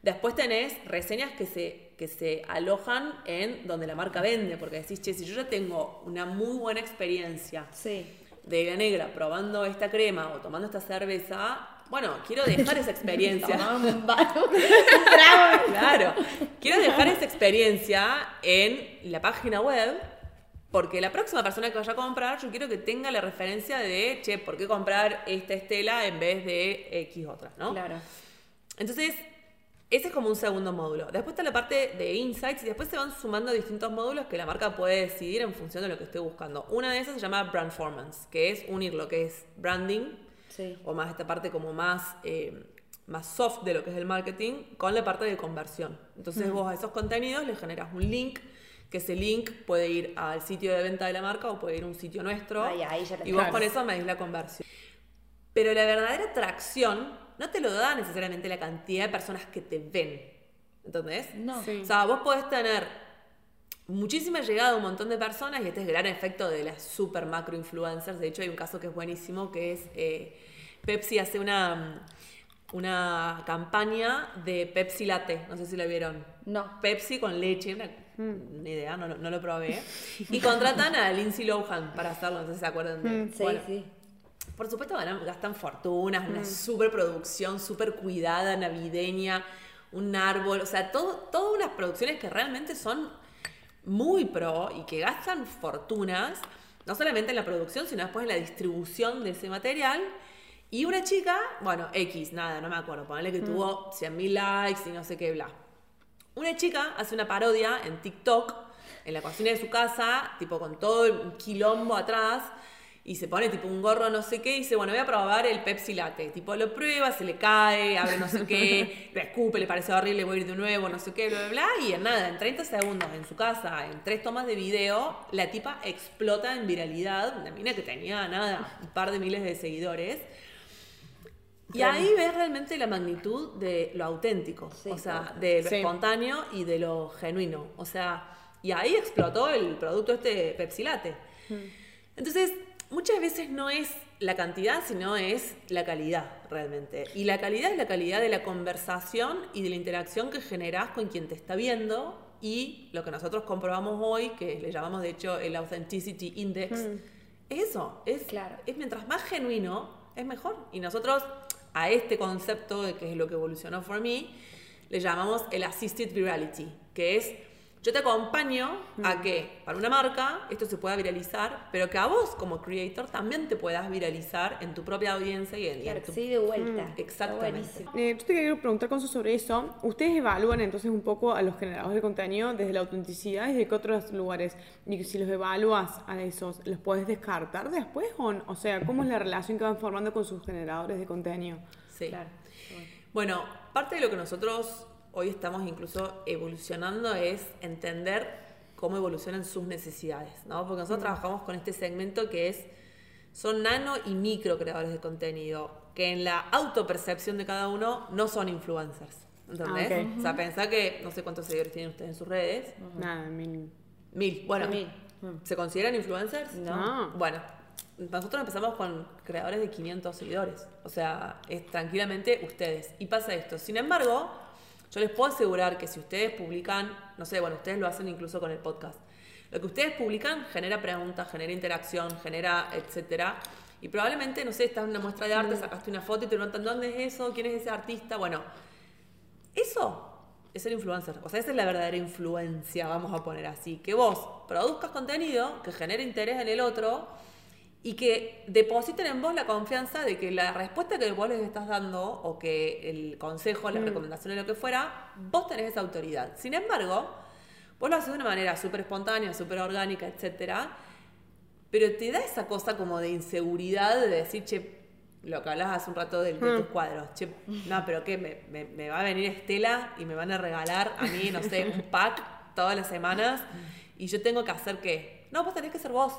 Después tenés reseñas que se, que se alojan en donde la marca vende, porque decís, che, si yo ya tengo una muy buena experiencia Sí. De Vega Negra probando esta crema o tomando esta cerveza, bueno, quiero dejar esa experiencia. claro, quiero dejar esa experiencia en la página web. Porque la próxima persona que vaya a comprar, yo quiero que tenga la referencia de, che, ¿por qué comprar esta estela en vez de X otra, no? Claro. Entonces, ese es como un segundo módulo. Después está la parte de insights y después se van sumando distintos módulos que la marca puede decidir en función de lo que esté buscando. Una de esas se llama Brandformance, que es unir lo que es branding, Sí. o más esta parte como más, eh, más soft de lo que es el marketing, con la parte de conversión. Entonces vos a esos contenidos le generas un link, que ese link puede ir al sitio de venta de la marca o puede ir a un sitio nuestro. Ahí ya y vos con eso medís la conversión. Pero la verdadera atracción no te lo da necesariamente la cantidad de personas que te ven. ¿Entendés? No. Sí. O sea, vos podés tener muchísima llegada a un montón de personas y este es el gran efecto de las super macro influencers. De hecho, hay un caso que es buenísimo que es eh, Pepsi hace una, una campaña de Pepsi Latte. No sé si la vieron. No. Pepsi con leche, una, una idea, no, lo- no lo probé. Y contratan a Lindsay Lohan para hacerlo, no sé si se acuerdan de Sí, Bueno, sí. Por supuesto ganan- gastan fortunas, una super producción, súper cuidada, navideña, un árbol, o sea, todo, todas unas producciones que realmente son muy pro y que gastan fortunas, no solamente en la producción, sino después en la distribución de ese material. Y una chica, bueno, X, nada, no me acuerdo, ponele que tuvo 100.000 likes y no sé qué, bla. Una chica hace una parodia en TikTok, en la cocina de su casa, tipo con todo un quilombo atrás, y se pone tipo un gorro no sé qué, y dice, bueno, voy a probar el Pepsi Latte. Tipo, lo prueba, se le cae, abre no sé qué, lo escupe, le parece horrible, voy a ir de nuevo, no sé qué, bla, bla, bla, y en nada, en 30 segundos en su casa, en tres tomas de video, la tipa explota en viralidad, una mina que tenía nada, un par de miles de seguidores. Y ahí ves realmente la magnitud de lo auténtico, Sí, o sea, claro. de lo Sí. espontáneo y de lo genuino. O sea, y ahí explotó el producto este Pepsi Latte. Entonces, muchas veces no es la cantidad, sino es la calidad realmente. Y la calidad es la calidad de la conversación y de la interacción que generás con quien te está viendo y lo que nosotros comprobamos hoy, que le llamamos de hecho el Authenticity Index, es eso, es, Claro. es mientras más genuino, es mejor. Y nosotros a este concepto, de que es lo que evolucionó for me, le llamamos el Assisted Virality, que es yo te acompaño a que para una marca esto se pueda viralizar, pero que a vos como creator también te puedas viralizar en tu propia audiencia y en, y en Claro, tu- sí, de vuelta. Mm, exactamente. Eh, yo te quiero preguntar, Consu, sobre eso. ¿Ustedes evalúan entonces un poco a los generadores de contenido desde la autenticidad y desde qué otros lugares? Y si los evalúas a esos, ¿los puedes descartar después? O, no? o sea, ¿cómo es la relación que van formando con sus generadores de contenido? Sí. Claro. Bueno, parte de lo que nosotros hoy estamos incluso evolucionando es entender cómo evolucionan sus necesidades, ¿no? Porque nosotros trabajamos con este segmento que es, son nano y micro creadores de contenido, que en la autopercepción de cada uno no son influencers, ¿entendés? Ah, ok. O sea, pensá que, no sé cuántos seguidores tienen ustedes en sus redes, Nada, mil. mil, bueno, Mil. ¿se consideran influencers? No. Bueno, nosotros empezamos con creadores de 500 seguidores. O sea, es tranquilamente ustedes. Y pasa esto. Sin embargo, yo les puedo asegurar que si ustedes publican, no sé, bueno, ustedes lo hacen incluso con el podcast. Lo que ustedes publican genera preguntas, genera interacción, genera etcétera. Y probablemente, no sé, estás en una muestra de arte, sacaste una foto y te preguntan dónde es eso, quién es ese artista. Bueno, eso es ser influencer. O sea, esa es la verdadera influencia, vamos a poner así. Que vos produzcas contenido que genere interés en el otro y que depositen en vos la confianza de que la respuesta que vos les estás dando o que el consejo, la recomendación o lo que fuera, vos tenés esa autoridad. Sin embargo, vos lo haces de una manera súper espontánea, súper orgánica, etcétera, pero te da esa cosa como de inseguridad de decir, che, lo que hablabas hace un rato de, de tus cuadros. Che, no, pero ¿qué? Me, me- me va a venir Estela y me van a regalar a mí, no sé, un pack todas las semanas y yo tengo que hacer qué? No, vos tenés que ser vos.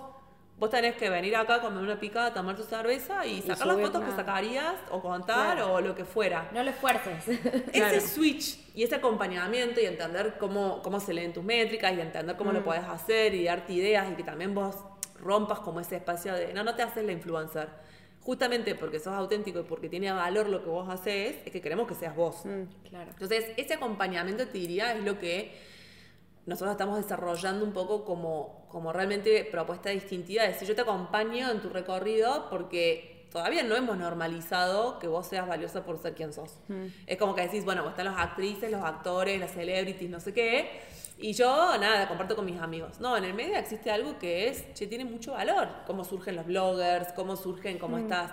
Vos tenés que venir acá, comer una picada, tomar tu cerveza y sacar las fotos que sacarías o contar o lo que fuera. No lo esfuerces. Ese switch y ese acompañamiento y entender cómo, cómo se leen tus métricas y entender cómo Mm. lo podés hacer y darte ideas y que también vos rompas como ese espacio de, no, no te haces la influencer. Justamente porque sos auténtico y porque tiene valor lo que vos haces, es que queremos que seas vos. Mm. claro. Entonces, ese acompañamiento te diría es lo que nosotros estamos desarrollando un poco como, como realmente propuesta distintiva, decir, yo te acompaño en tu recorrido porque todavía no hemos normalizado que vos seas valiosa por ser quien sos. Es como que decís, bueno, están las actrices, los actores, las celebrities, no sé qué, y yo, nada, comparto con mis amigos. No, en el medio existe algo que es, che, tiene mucho valor, cómo surgen los bloggers, cómo surgen, cómo estás...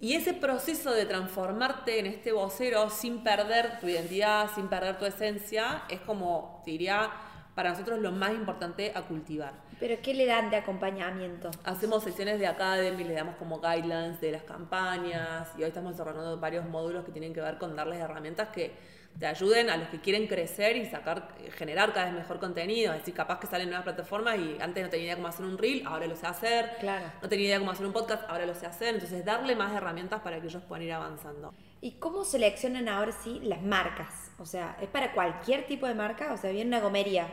Y ese proceso de transformarte en este vocero sin perder tu identidad, sin perder tu esencia, es como, te diría, para nosotros lo más importante a cultivar. Pero ¿qué le dan de acompañamiento? Hacemos sesiones de academy, le damos como guidelines de las campañas y hoy estamos desarrollando varios módulos que tienen que ver con darles herramientas que te ayuden a los que quieren crecer y sacar, generar cada vez mejor contenido. Es decir, capaz que salen nuevas plataformas y antes no tenía idea cómo hacer un reel, ahora lo sé hacer. Claro. No tenía idea cómo hacer un podcast, ahora lo sé hacer. Entonces, darle más herramientas para que ellos puedan ir avanzando. ¿Y cómo seleccionan ahora sí las marcas? O sea, ¿es para cualquier tipo de marca? O sea, viene una gomería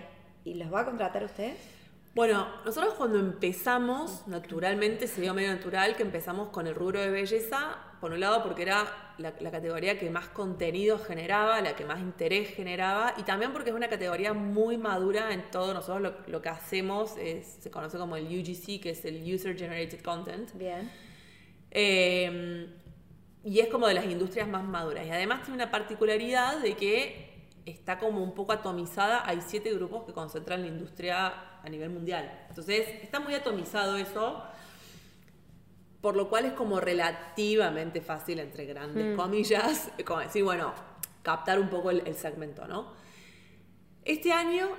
y los va a contratar ustedes. Bueno, nosotros cuando empezamos, naturalmente se dio medio natural que empezamos con el rubro de belleza, por un lado porque era la, la categoría que más contenido generaba, la que más interés generaba, y también porque es una categoría muy madura en todo. Nosotros lo, lo que hacemos es, se conoce como el UGC, que es el User Generated Content. Bien. Eh, y es como de las industrias más maduras. Y además tiene una particularidad de que está como un poco atomizada. Hay siete grupos que concentran la industria a nivel mundial. Entonces está muy atomizado eso, por lo cual es como relativamente fácil, entre grandes comillas, como decir, bueno, captar un poco el, el segmento, ¿no? Este año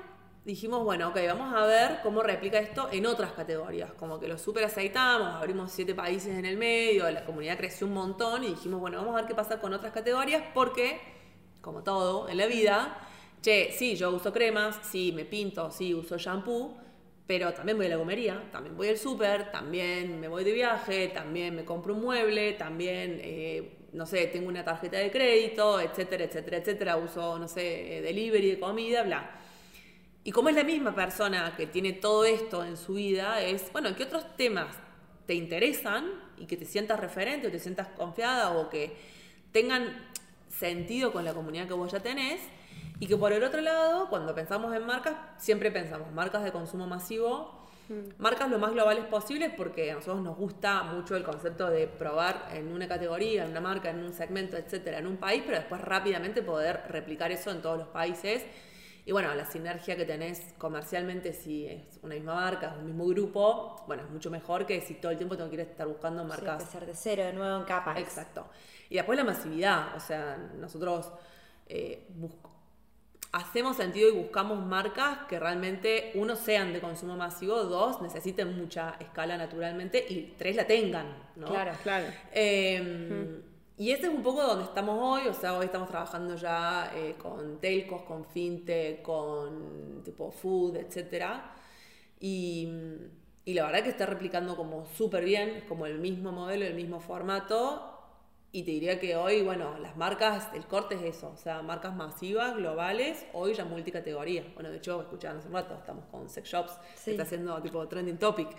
dijimos, bueno, ok, vamos a ver cómo replica esto en otras categorías. Como que lo super aceitamos, abrimos siete países en el medio, la comunidad creció un montón y dijimos, bueno, vamos a ver qué pasa con otras categorías porque, como todo en la vida, che, sí, yo uso cremas, sí, me pinto, sí, uso shampoo, pero también voy a la gomería, también voy al súper, también me voy de viaje, también me compro un mueble, también, eh, no sé, tengo una tarjeta de crédito, etcétera, etcétera, etcétera, uso, no sé, eh, delivery de comida, bla. Y como es la misma persona que tiene todo esto en su vida, es, bueno, ¿qué otros temas te interesan y que te sientas referente o te sientas confiada o que tengan sentido con la comunidad que vos ya tenés? Y que por el otro lado, cuando pensamos en marcas, siempre pensamos marcas de consumo masivo, marcas lo más globales posibles porque a nosotros nos gusta mucho el concepto de probar en una categoría, en una marca, en un segmento, etcétera, en un país, pero después rápidamente poder replicar eso en todos los países. Y bueno, la sinergia que tenés comercialmente, si es una misma marca, es un mismo grupo, bueno, es mucho mejor que si todo el tiempo tengo que ir a estar buscando Sí, marcas. empezar de cero, de nuevo en capas. Exacto. Y después la masividad, o sea, nosotros eh, hacemos sentido y buscamos marcas que realmente, uno, sean de consumo masivo, dos, necesiten mucha escala naturalmente y tres, la tengan, ¿no? Claro. Claro. Eh, Y ese es un poco donde estamos hoy, o sea, hoy estamos trabajando ya eh, con telcos, con fintech, con tipo food, etcétera. Y, y la verdad que está replicando como súper bien, es como el mismo modelo, el mismo formato. Y te diría que hoy, bueno, las marcas, el corte es eso, o sea, marcas masivas, globales, hoy ya multicategoría. Bueno, de hecho, escuchaban hace un rato, estamos con Sex Shops, Sí. que está haciendo tipo trending topic.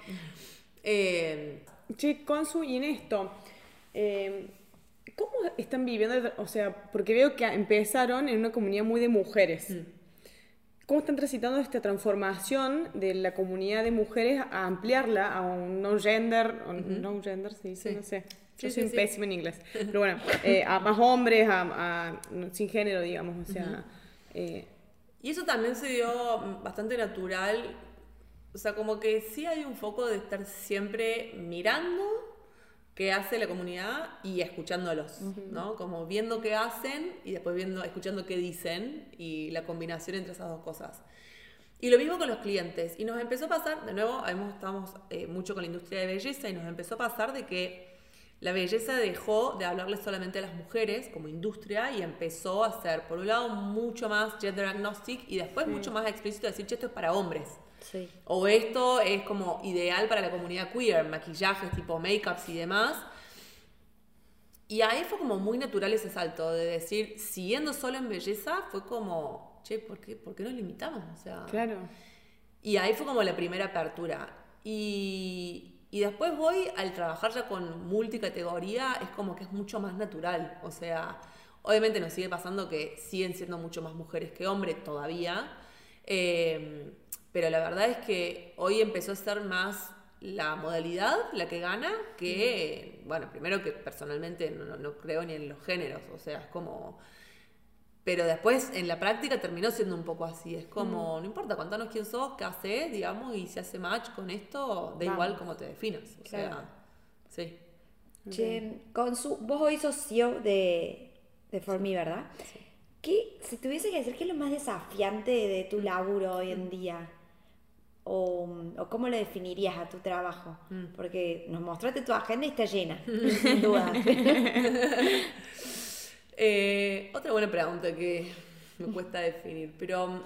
Eh, Che, Consu, y en esto, eh, ¿cómo están viviendo? O sea, porque veo que empezaron en una comunidad muy de mujeres. ¿Cómo están transitando esta transformación de la comunidad de mujeres a ampliarla a un no gender, no gender, sí, Sí. no sé. Sí, Yo soy sí, sí. pésima en inglés. Pero bueno, eh, a más hombres, a, a- sin género, digamos. O sea, eh, Y eso también se dio mm, bastante natural. O sea, como que sí hay un foco de estar siempre mirando qué hace la comunidad y escuchándolos, ¿no? Como viendo qué hacen y después viendo, escuchando qué dicen y la combinación entre esas dos cosas. Y lo mismo con los clientes. Y nos empezó a pasar, de nuevo, estamos eh, mucho con la industria de belleza y nos empezó a pasar de que la belleza dejó de hablarle solamente a las mujeres como industria y empezó a ser, por un lado, mucho más gender agnostic y después mucho más explícito decir, che, esto es para hombres. Sí. O esto es como ideal para la comunidad queer, maquillajes tipo make-ups y demás. Y ahí fue como muy natural ese salto de decir, siguiendo solo en belleza, fue como, che, ¿por qué, ¿por qué nos limitamos? O sea, Claro. y ahí fue como la primera apertura. Y, y después voy al trabajar ya con multicategoría, es como que es mucho más natural. O sea, obviamente nos sigue pasando que siguen siendo mucho más mujeres que hombres todavía. Eh, pero la verdad es que hoy empezó a ser más la modalidad la que gana que, bueno, primero que personalmente no, no- no creo ni en los géneros. O sea, es como... Pero después en la práctica terminó siendo un poco así. Es como, no importa, contanos quién sos, qué haces, digamos, y si hace match con esto, da igual cómo te definas. O Claro. sea, sí. Che, con su, vos hoy sos CEO de, de For Me, ¿verdad? ¿Qué, si tuviese que decir, qué es lo más desafiante de tu laburo hoy en día? O, o cómo lo definirías a tu trabajo? Porque nos mostraste tu agenda y está llena, sin duda. Eh, otra buena pregunta que me cuesta definir, pero mm,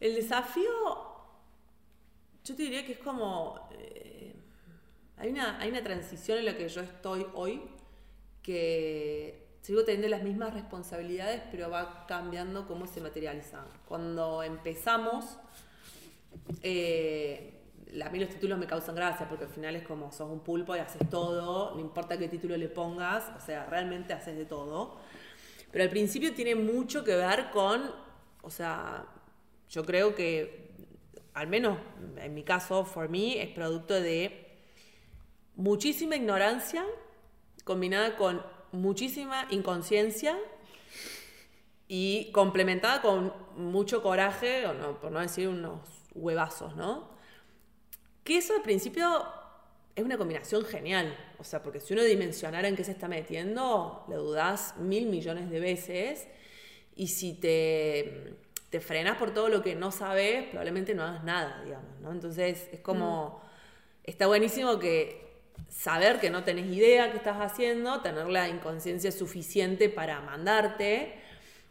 el desafío, yo te diría que es como, eh, hay, una, hay una transición en la que yo estoy hoy que sigo teniendo las mismas responsabilidades, pero va cambiando cómo se materializa. Cuando empezamos, eh, a mí los títulos me causan gracia porque al final es como sos un pulpo y haces todo, no importa qué título le pongas, o sea, realmente haces de todo. Pero al principio tiene mucho que ver con, o sea, yo creo que, al menos en mi caso, for me, es producto de muchísima ignorancia combinada con muchísima inconsciencia y complementada con mucho coraje, o no, por no decir unos huevazos, ¿no? Que eso al principio es una combinación genial, o sea, porque si uno dimensionara en qué se está metiendo, le dudás mil millones de veces, y si te, te frenas por todo lo que no sabes, probablemente no hagas nada, digamos, ¿no? Entonces es como, está buenísimo que saber que no tenés idea qué estás haciendo, tener la inconsciencia suficiente para mandarte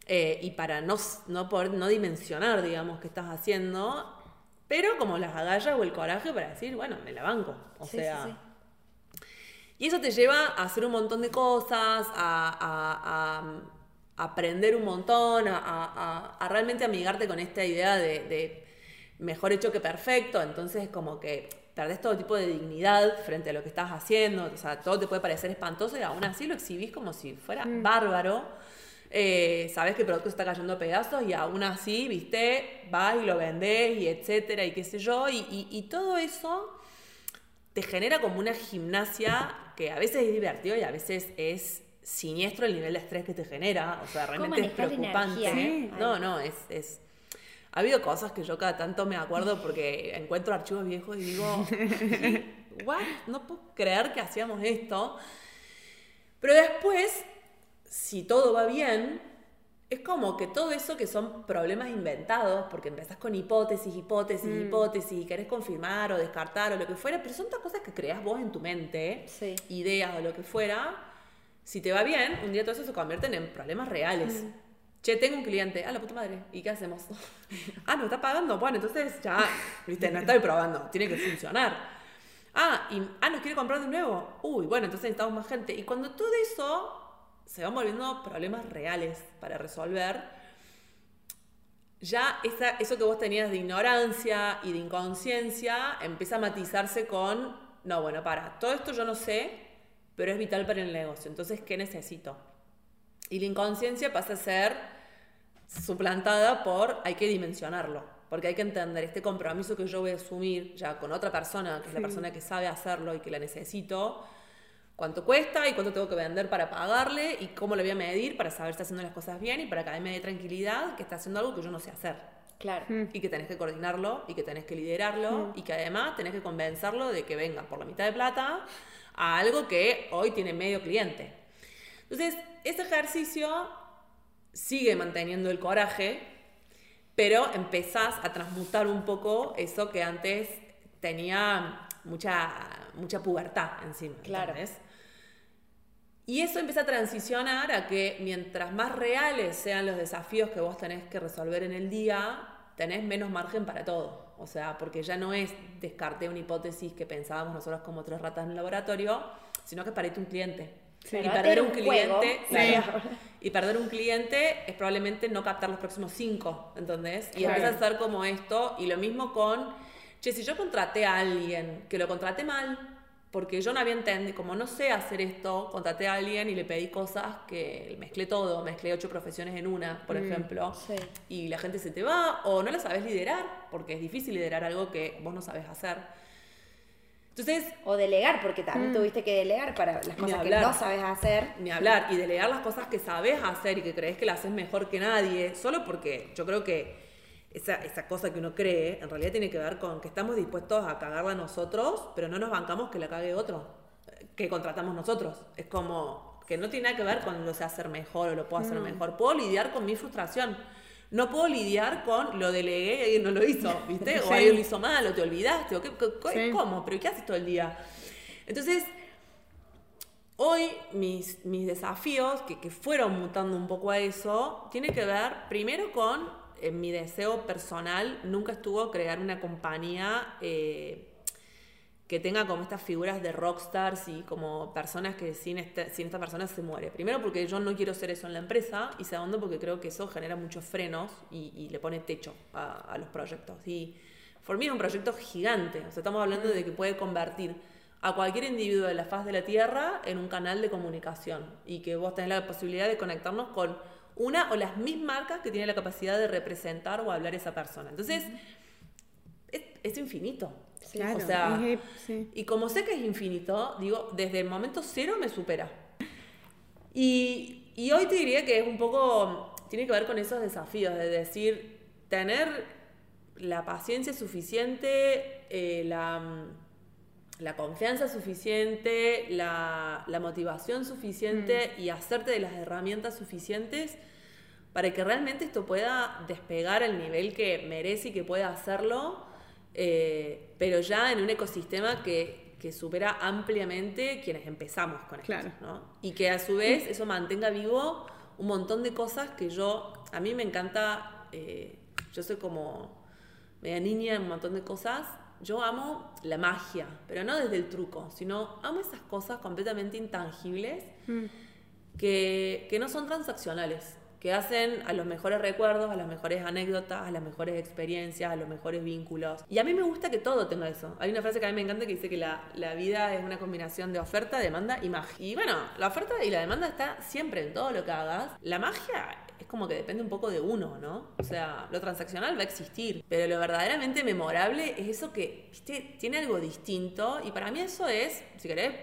eh, y para no, no poder no dimensionar, digamos, qué estás haciendo, pero como las agallas o el coraje para decir, bueno, me la banco. O Sí, sea. sí. Y eso te lleva a hacer un montón de cosas, a, a- a- a aprender un montón, a realmente amigarte con esta idea de, de mejor hecho que perfecto. Entonces, como que perdés todo tipo de dignidad frente a lo que estás haciendo. O sea, todo te puede parecer espantoso y aún así lo exhibís como si fuera bárbaro. Eh, sabes que el producto está cayendo a pedazos y aún así, viste, vas y lo vendés y etcétera y qué sé yo. Y, y- y todo eso te genera como una gimnasia que a veces es divertido y a veces es siniestro el nivel de estrés que te genera. O sea, realmente es preocupante. energía? No, no, es, es. Ha habido cosas que yo cada tanto me acuerdo porque encuentro archivos viejos y digo, ¿what? No puedo creer que hacíamos esto. Pero después, si todo va bien, es como que todo eso que son problemas inventados, porque empezás con hipótesis, hipótesis, hipótesis, y querés confirmar o descartar o lo que fuera, pero son todas cosas que creas vos en tu mente, Sí. ideas o lo que fuera. Si te va bien, un día todo eso se convierten en problemas reales. Che, tengo un cliente, ah, la puta madre, ¿y qué hacemos? ah, ¿no está pagando? Bueno, entonces ya, viste, no estoy probando, tiene que funcionar. Ah, y, ah, ¿nos quiere comprar de nuevo? Uy, bueno, entonces necesitamos más gente. Y cuando todo eso se van volviendo problemas reales para resolver, ya eso que vos tenías de ignorancia y de inconsciencia empieza a matizarse con, no, bueno, para, todo esto yo no sé, pero es vital para el negocio. Entonces, ¿qué necesito? Y la inconsciencia pasa a ser suplantada por hay que dimensionarlo, porque hay que entender este compromiso que yo voy a asumir ya con otra persona, que es la persona que sabe hacerlo y que la necesito, cuánto cuesta y cuánto tengo que vender para pagarle y cómo lo voy a medir para saber si está haciendo las cosas bien y para que a mí me dé tranquilidad que está haciendo algo que yo no sé hacer. Claro. Y que tenés que coordinarlo y que tenés que liderarlo y que además tenés que convencerlo de que venga por la mitad de plata a algo que hoy tiene medio cliente. Entonces, ese ejercicio sigue manteniendo el coraje, pero empezás a transmutar un poco eso que antes tenía mucha, mucha pubertad encima. Claro. ¿entendés? Y eso empieza a transicionar a que mientras más reales sean los desafíos que vos tenés que resolver en el día, tenés menos margen para todo. O sea, porque ya no es descarte una hipótesis que pensábamos nosotros como tres ratas en el laboratorio, sino que irte un cliente. Y perder un cliente, claro, y perder un cliente es probablemente no captar los próximos cinco, ¿entendés? Y Claro. empieza a ser como esto, y lo mismo con, che, si yo contraté a alguien que lo contraté mal, porque yo no había entendido, como no sé hacer esto, contraté a alguien y le pedí cosas que mezclé todo, mezclé ocho profesiones en una, por ejemplo, sí. y la gente se te va, o no la sabes liderar, porque es difícil liderar algo que vos no sabes hacer. Entonces, O delegar, porque también tuviste que delegar para las cosas que hablar. no sabes hacer. Ni hablar, y delegar las cosas que sabes hacer y que crees que las haces mejor que nadie, solo porque yo creo que esa, esa cosa que uno cree en realidad tiene que ver con que estamos dispuestos a cagarla nosotros, pero no nos bancamos que la cague otro, que contratamos nosotros. Es como que no tiene nada que ver con lo sé hacer mejor o lo puedo hacer mejor. Puedo lidiar con mi frustración. No puedo lidiar con lo delegué y alguien no lo hizo, ¿viste? O Sí. alguien lo hizo mal, o te olvidaste, o qué, qué- Sí. ¿cómo? ¿Pero qué haces todo el día? Entonces, Hoy mis, mis desafíos, que, que fueron mutando un poco a eso, tiene que ver primero con eh, mi deseo personal. Nunca estuvo crear una compañía eh, que tenga como estas figuras de rockstars y como personas que sin, este- sin esta persona se muere. Primero porque yo no quiero ser eso en la empresa y segundo porque creo que eso genera muchos frenos y, le pone techo a, los proyectos. Y por mí es un proyecto gigante. O sea, estamos hablando de que puede convertir a cualquier individuo de la faz de la Tierra en un canal de comunicación y que vos tenés la posibilidad de conectarnos con una o las mismas marcas que tiene la capacidad de representar o hablar esa persona. Entonces, es, es infinito. Claro, o sea, es- sí. y como sé que es infinito, digo, desde el momento cero me supera. Y, y hoy te diría que es un poco, tiene que ver con esos desafíos, de decir, tener la paciencia suficiente, eh, la, la confianza suficiente, la, la motivación suficiente y hacerte de las herramientas suficientes para que realmente esto pueda despegar al nivel que merece y que pueda hacerlo, eh, pero ya en un ecosistema que, que supera ampliamente quienes empezamos con esto. Claro. ¿no? Y que a su vez eso mantenga vivo un montón de cosas que yo, a mí me encanta, eh, yo soy como media niña en un montón de cosas. Yo amo la magia, pero no desde el truco, sino amo esas cosas completamente intangibles que, que no son transaccionales, que hacen a los mejores recuerdos, a las mejores anécdotas, a las mejores experiencias, a los mejores vínculos. Y a mí me gusta que todo tenga eso. Hay una frase que a mí me encanta que dice que la, la vida es una combinación de oferta, demanda y magia. Y bueno, la oferta y la demanda está siempre en todo lo que hagas. La magia es como que depende un poco de uno, ¿no? O sea, lo transaccional va a existir, pero lo verdaderamente memorable es eso que, tiene algo distinto y para mí eso es, si querés,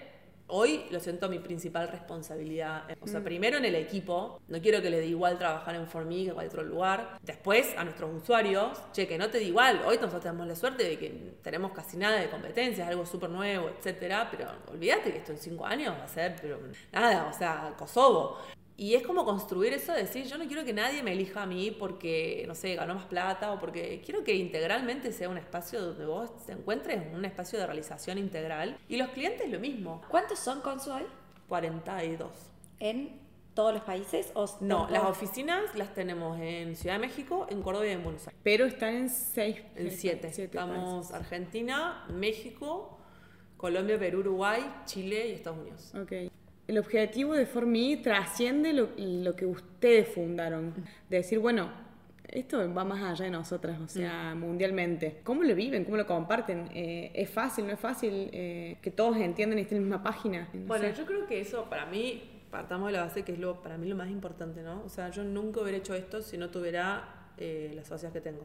Hoy lo siento mi principal responsabilidad. O sea, primero en el equipo. No quiero que le dé igual trabajar en Formi que en cualquier otro lugar. Después a nuestros usuarios. Che, que no te dé igual. Hoy nosotros tenemos la suerte de que tenemos casi nada de competencias, algo súper nuevo, etcétera. Pero olvídate que esto en cinco años va a ser, pero nada, o sea, Kosovo. Y es como construir eso de decir, yo no quiero que nadie me elija a mí porque, no sé, ganó más plata o porque quiero que integralmente sea un espacio donde vos te encuentres, un espacio de realización integral. Y los clientes lo mismo. ¿Cuántos son Consu hoy? 42. ¿En todos los países? O No, las oficinas las tenemos en Ciudad de México, en Córdoba y en Buenos Aires. Pero están en seis. En siete. siete Estamos países. Argentina, México, Colombia, Perú, Uruguay, Chile y Estados Unidos. Ok. El objetivo de ForMe trasciende lo, lo que ustedes fundaron. De decir, bueno, esto va más allá de nosotras, o sea, mundialmente. ¿Cómo lo viven? ¿Cómo lo comparten? Eh, ¿Es fácil? ¿No es fácil eh, que todos entiendan y estén en la misma página? No Bueno, sé. yo creo que eso para mí, partamos de la base que es lo, para mí lo más importante, ¿no? O sea, yo nunca hubiera hecho esto si no tuviera eh, las socias que tengo.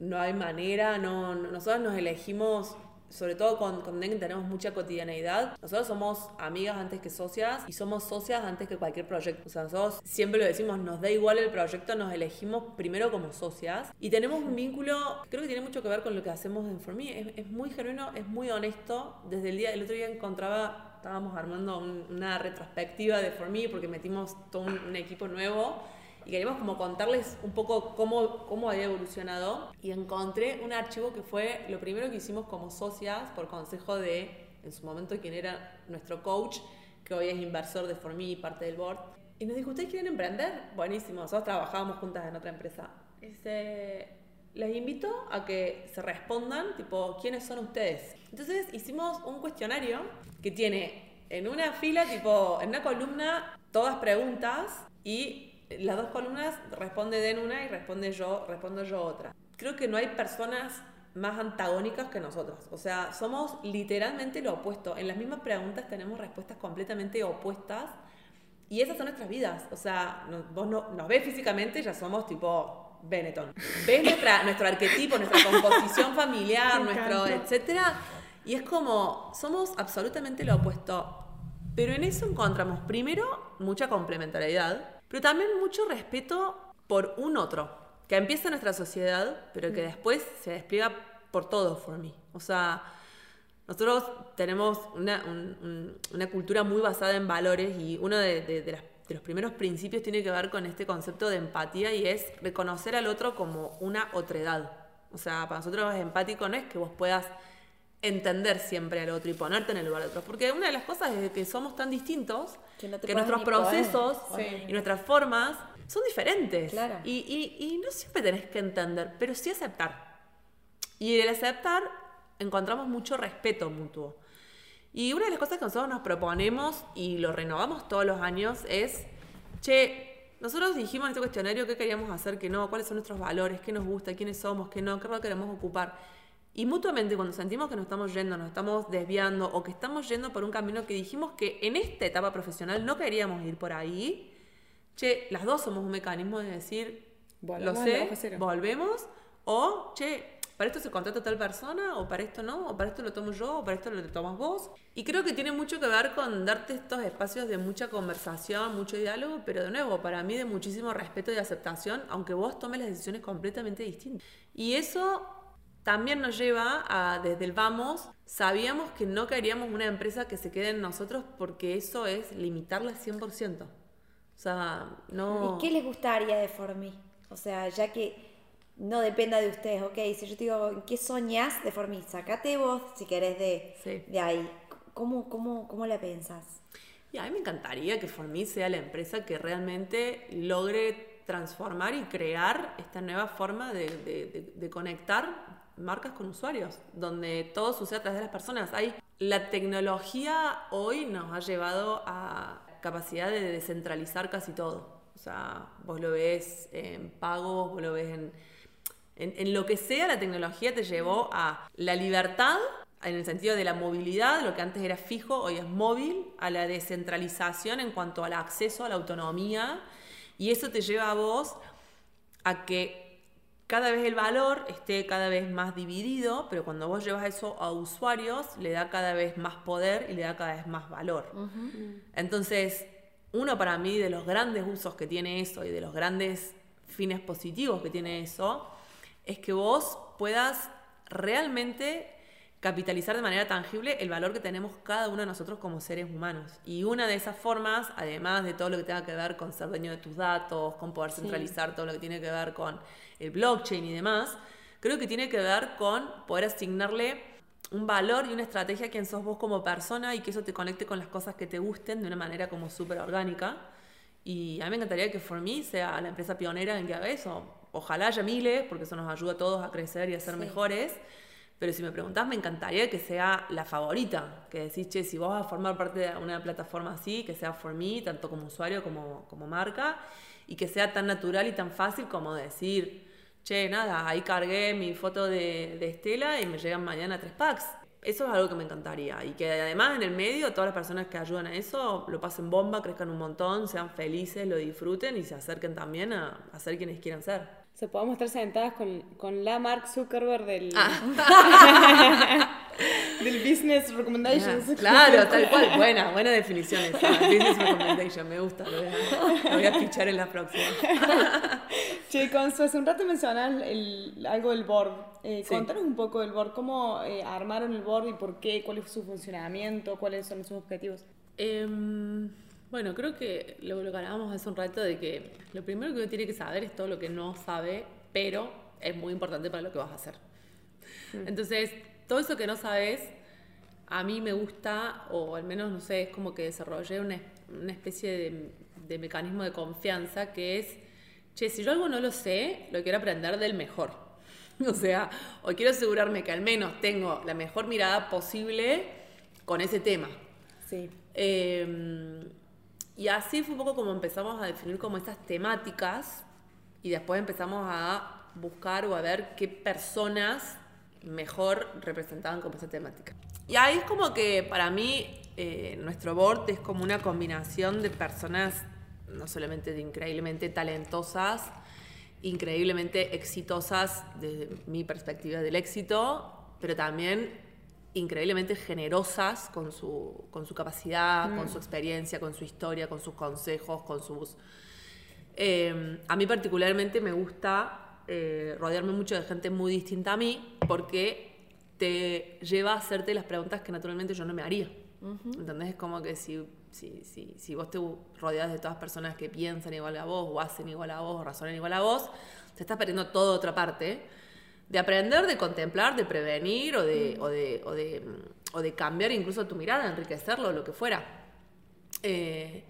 No hay manera, no- nosotros nos elegimos, sobre todo con, con Den tenemos mucha cotidianeidad. Nosotros somos amigas antes que socias y somos socias antes que cualquier proyecto. O sea, nosotros siempre lo decimos, nos da igual el proyecto, nos elegimos primero como socias y tenemos un vínculo, creo que tiene mucho que ver con lo que hacemos en For Me. Es, es muy genuino, es muy honesto. Desde el día, el otro día encontraba, estábamos armando un- una retrospectiva de For Me porque metimos todo un, un equipo nuevo. Y queríamos como contarles un poco cómo, cómo había evolucionado y encontré un archivo que fue lo primero que hicimos como socias por consejo de, en su momento, quien era nuestro coach, que hoy es inversor de Formi y parte del board. Y nos dijo, ¿ustedes quieren emprender? Buenísimo, nosotros trabajábamos juntas en otra empresa. Dice, les invito a que se respondan, tipo, ¿quiénes son ustedes? Entonces hicimos un cuestionario que tiene en una fila, tipo, en una columna, todas preguntas y las dos columnas responde Den una y responde yo, respondo yo otra. Creo que no hay personas más antagónicas que nosotros. O sea, somos literalmente lo opuesto. En las mismas preguntas tenemos respuestas completamente opuestas. Y esas son nuestras vidas. O sea, vos no, nos ves físicamente ya somos tipo Benetton. Ves nuestra, nuestro arquetipo, nuestra composición familiar, nuestro etcétera. Y es como, somos absolutamente lo opuesto. Pero en eso encontramos, primero, mucha complementariedad, pero también mucho respeto por un otro, que empieza en nuestra sociedad, pero que mm. después se despliega por todo, for mí. O sea, nosotros tenemos una, una, cultura muy basada en valores y uno de, de, los primeros principios tiene que ver con este concepto de empatía y es reconocer al otro como una otredad. O sea, para nosotros empático no es que vos puedas entender siempre al otro y ponerte en el lugar del otro. Porque una de las cosas es que somos tan distintos que, nuestros procesos y nuestras formas son diferentes. Y, y, y, no siempre tenés que entender, pero sí aceptar. Y el aceptar encontramos mucho respeto mutuo. Y una de las cosas que nosotros nos proponemos y lo renovamos todos los años es, che, nosotros dijimos en este cuestionario qué queríamos hacer, qué no, cuáles son nuestros valores, qué nos gusta, quiénes somos, qué no, qué rol queremos ocupar. Y mutuamente cuando sentimos que nos estamos yendo, nos estamos desviando o que estamos yendo por un camino que dijimos que en esta etapa profesional no queríamos ir por ahí, che, las dos somos un mecanismo de decir, lo sé, volvemos, o che, para esto se contrata tal persona, o para esto no, o para esto lo tomo yo, o para esto lo tomas vos. Y creo que tiene mucho que ver con darte estos espacios de mucha conversación, mucho diálogo, pero de nuevo, para mí de muchísimo respeto y aceptación, aunque vos tomes las decisiones completamente distintas. Y eso también nos lleva a, desde el vamos, sabíamos que no queríamos una empresa que se quede en nosotros porque eso es limitarla 100%. O sea, no... ¿Y qué les gustaría de Formi? O sea, ya que no dependa de ustedes, ok, si yo te digo, ¿qué soñás de Formi? Sacate vos si querés de, de ahí. ¿Cómo, cómo, ¿Cómo la pensás? Y a mí me encantaría que Formi sea la empresa que realmente logre transformar y crear esta nueva forma de, de, de conectar marcas con usuarios, donde todo sucede a través de las personas. Hay, la tecnología hoy nos ha llevado a capacidad de descentralizar casi todo. O sea, vos lo ves en pagos, vos lo ves en, en, lo que sea, la tecnología te llevó a la libertad en el sentido de la movilidad, lo que antes era fijo, hoy es móvil, a la descentralización en cuanto al acceso a la autonomía, y eso te lleva a vos a que cada vez el valor esté cada vez más dividido, pero cuando vos llevas eso a usuarios, le da cada vez más poder y le da cada vez más valor. Entonces, uno para mí de los grandes usos que tiene eso y de los grandes fines positivos que tiene eso, es que vos puedas realmente capitalizar de manera tangible el valor que tenemos cada uno de nosotros como seres humanos. Y una de esas formas, además de todo lo que tenga que ver con ser dueño de tus datos, con poder centralizar todo lo que tiene que ver con el blockchain y demás, creo que tiene que ver con poder asignarle un valor y una estrategia a quien sos vos como persona y que eso te conecte con las cosas que te gusten de una manera como súper orgánica. Y a mí me encantaría que For Me sea la empresa pionera en que haga eso. Ojalá haya miles, porque eso nos ayuda a todos a crecer y a ser mejores. Pero si me preguntás, me encantaría que sea la favorita. Que decís, che, si vos vas a formar parte de una plataforma así, que sea For Me, tanto como usuario como, como marca, y que sea tan natural y tan fácil como decir, che, nada, ahí cargué mi foto de, Estela y me llegan mañana tres packs. Eso es algo que me encantaría. Y que además en el medio, todas las personas que ayudan a eso lo pasen bomba, crezcan un montón, sean felices, lo disfruten y se acerquen también a, a ser quienes quieran ser. Se podemos estar sentadas con, con la Mark Zuckerberg del. Ah. del Business Recommendations. claro, tal cual. Buena, buena definición esa. Business Recommendation, me gusta. Lo voy a, fichar en la próxima. che, Consu, hace un rato mencionas el, algo del board. Eh, Contanos un poco del board. ¿Cómo eh, armaron el board y por qué? ¿Cuál es su funcionamiento? ¿Cuáles son sus objetivos? Em, Bueno, creo que lo, lo que hablábamos hace un rato de que lo primero que uno tiene que saber es todo lo que no sabe, pero es muy importante para lo que vas a hacer. Entonces, todo eso que no sabes, a mí me gusta, o al menos, no sé, es como que desarrollé una, una especie de, de mecanismo de confianza que es, che, si yo algo no lo sé, lo quiero aprender del mejor. O sea, o quiero asegurarme que al menos tengo la mejor mirada posible con ese tema. Sí. Eh, y así fue un poco como empezamos a definir como estas temáticas y después empezamos a buscar o a ver qué personas mejor representaban como esa temática. Y ahí es como que para mí eh, nuestro board es como una combinación de personas no solamente increíblemente talentosas, increíblemente exitosas desde mi perspectiva del éxito, pero también increíblemente generosas con su, con su capacidad, con su experiencia, con su historia, con sus consejos, con sus... Eh, a mí particularmente me gusta eh, rodearme mucho de gente muy distinta a mí porque te lleva a hacerte las preguntas que naturalmente yo no me haría. ¿Entendés? Es como que si, si, si, si vos te rodeas de todas personas que piensan igual a vos, o hacen igual a vos, o razonan igual a vos, te estás perdiendo toda otra parte de aprender, de contemplar, de prevenir o de, o de, o de, o de cambiar incluso tu mirada, enriquecerlo, lo que fuera. Eh,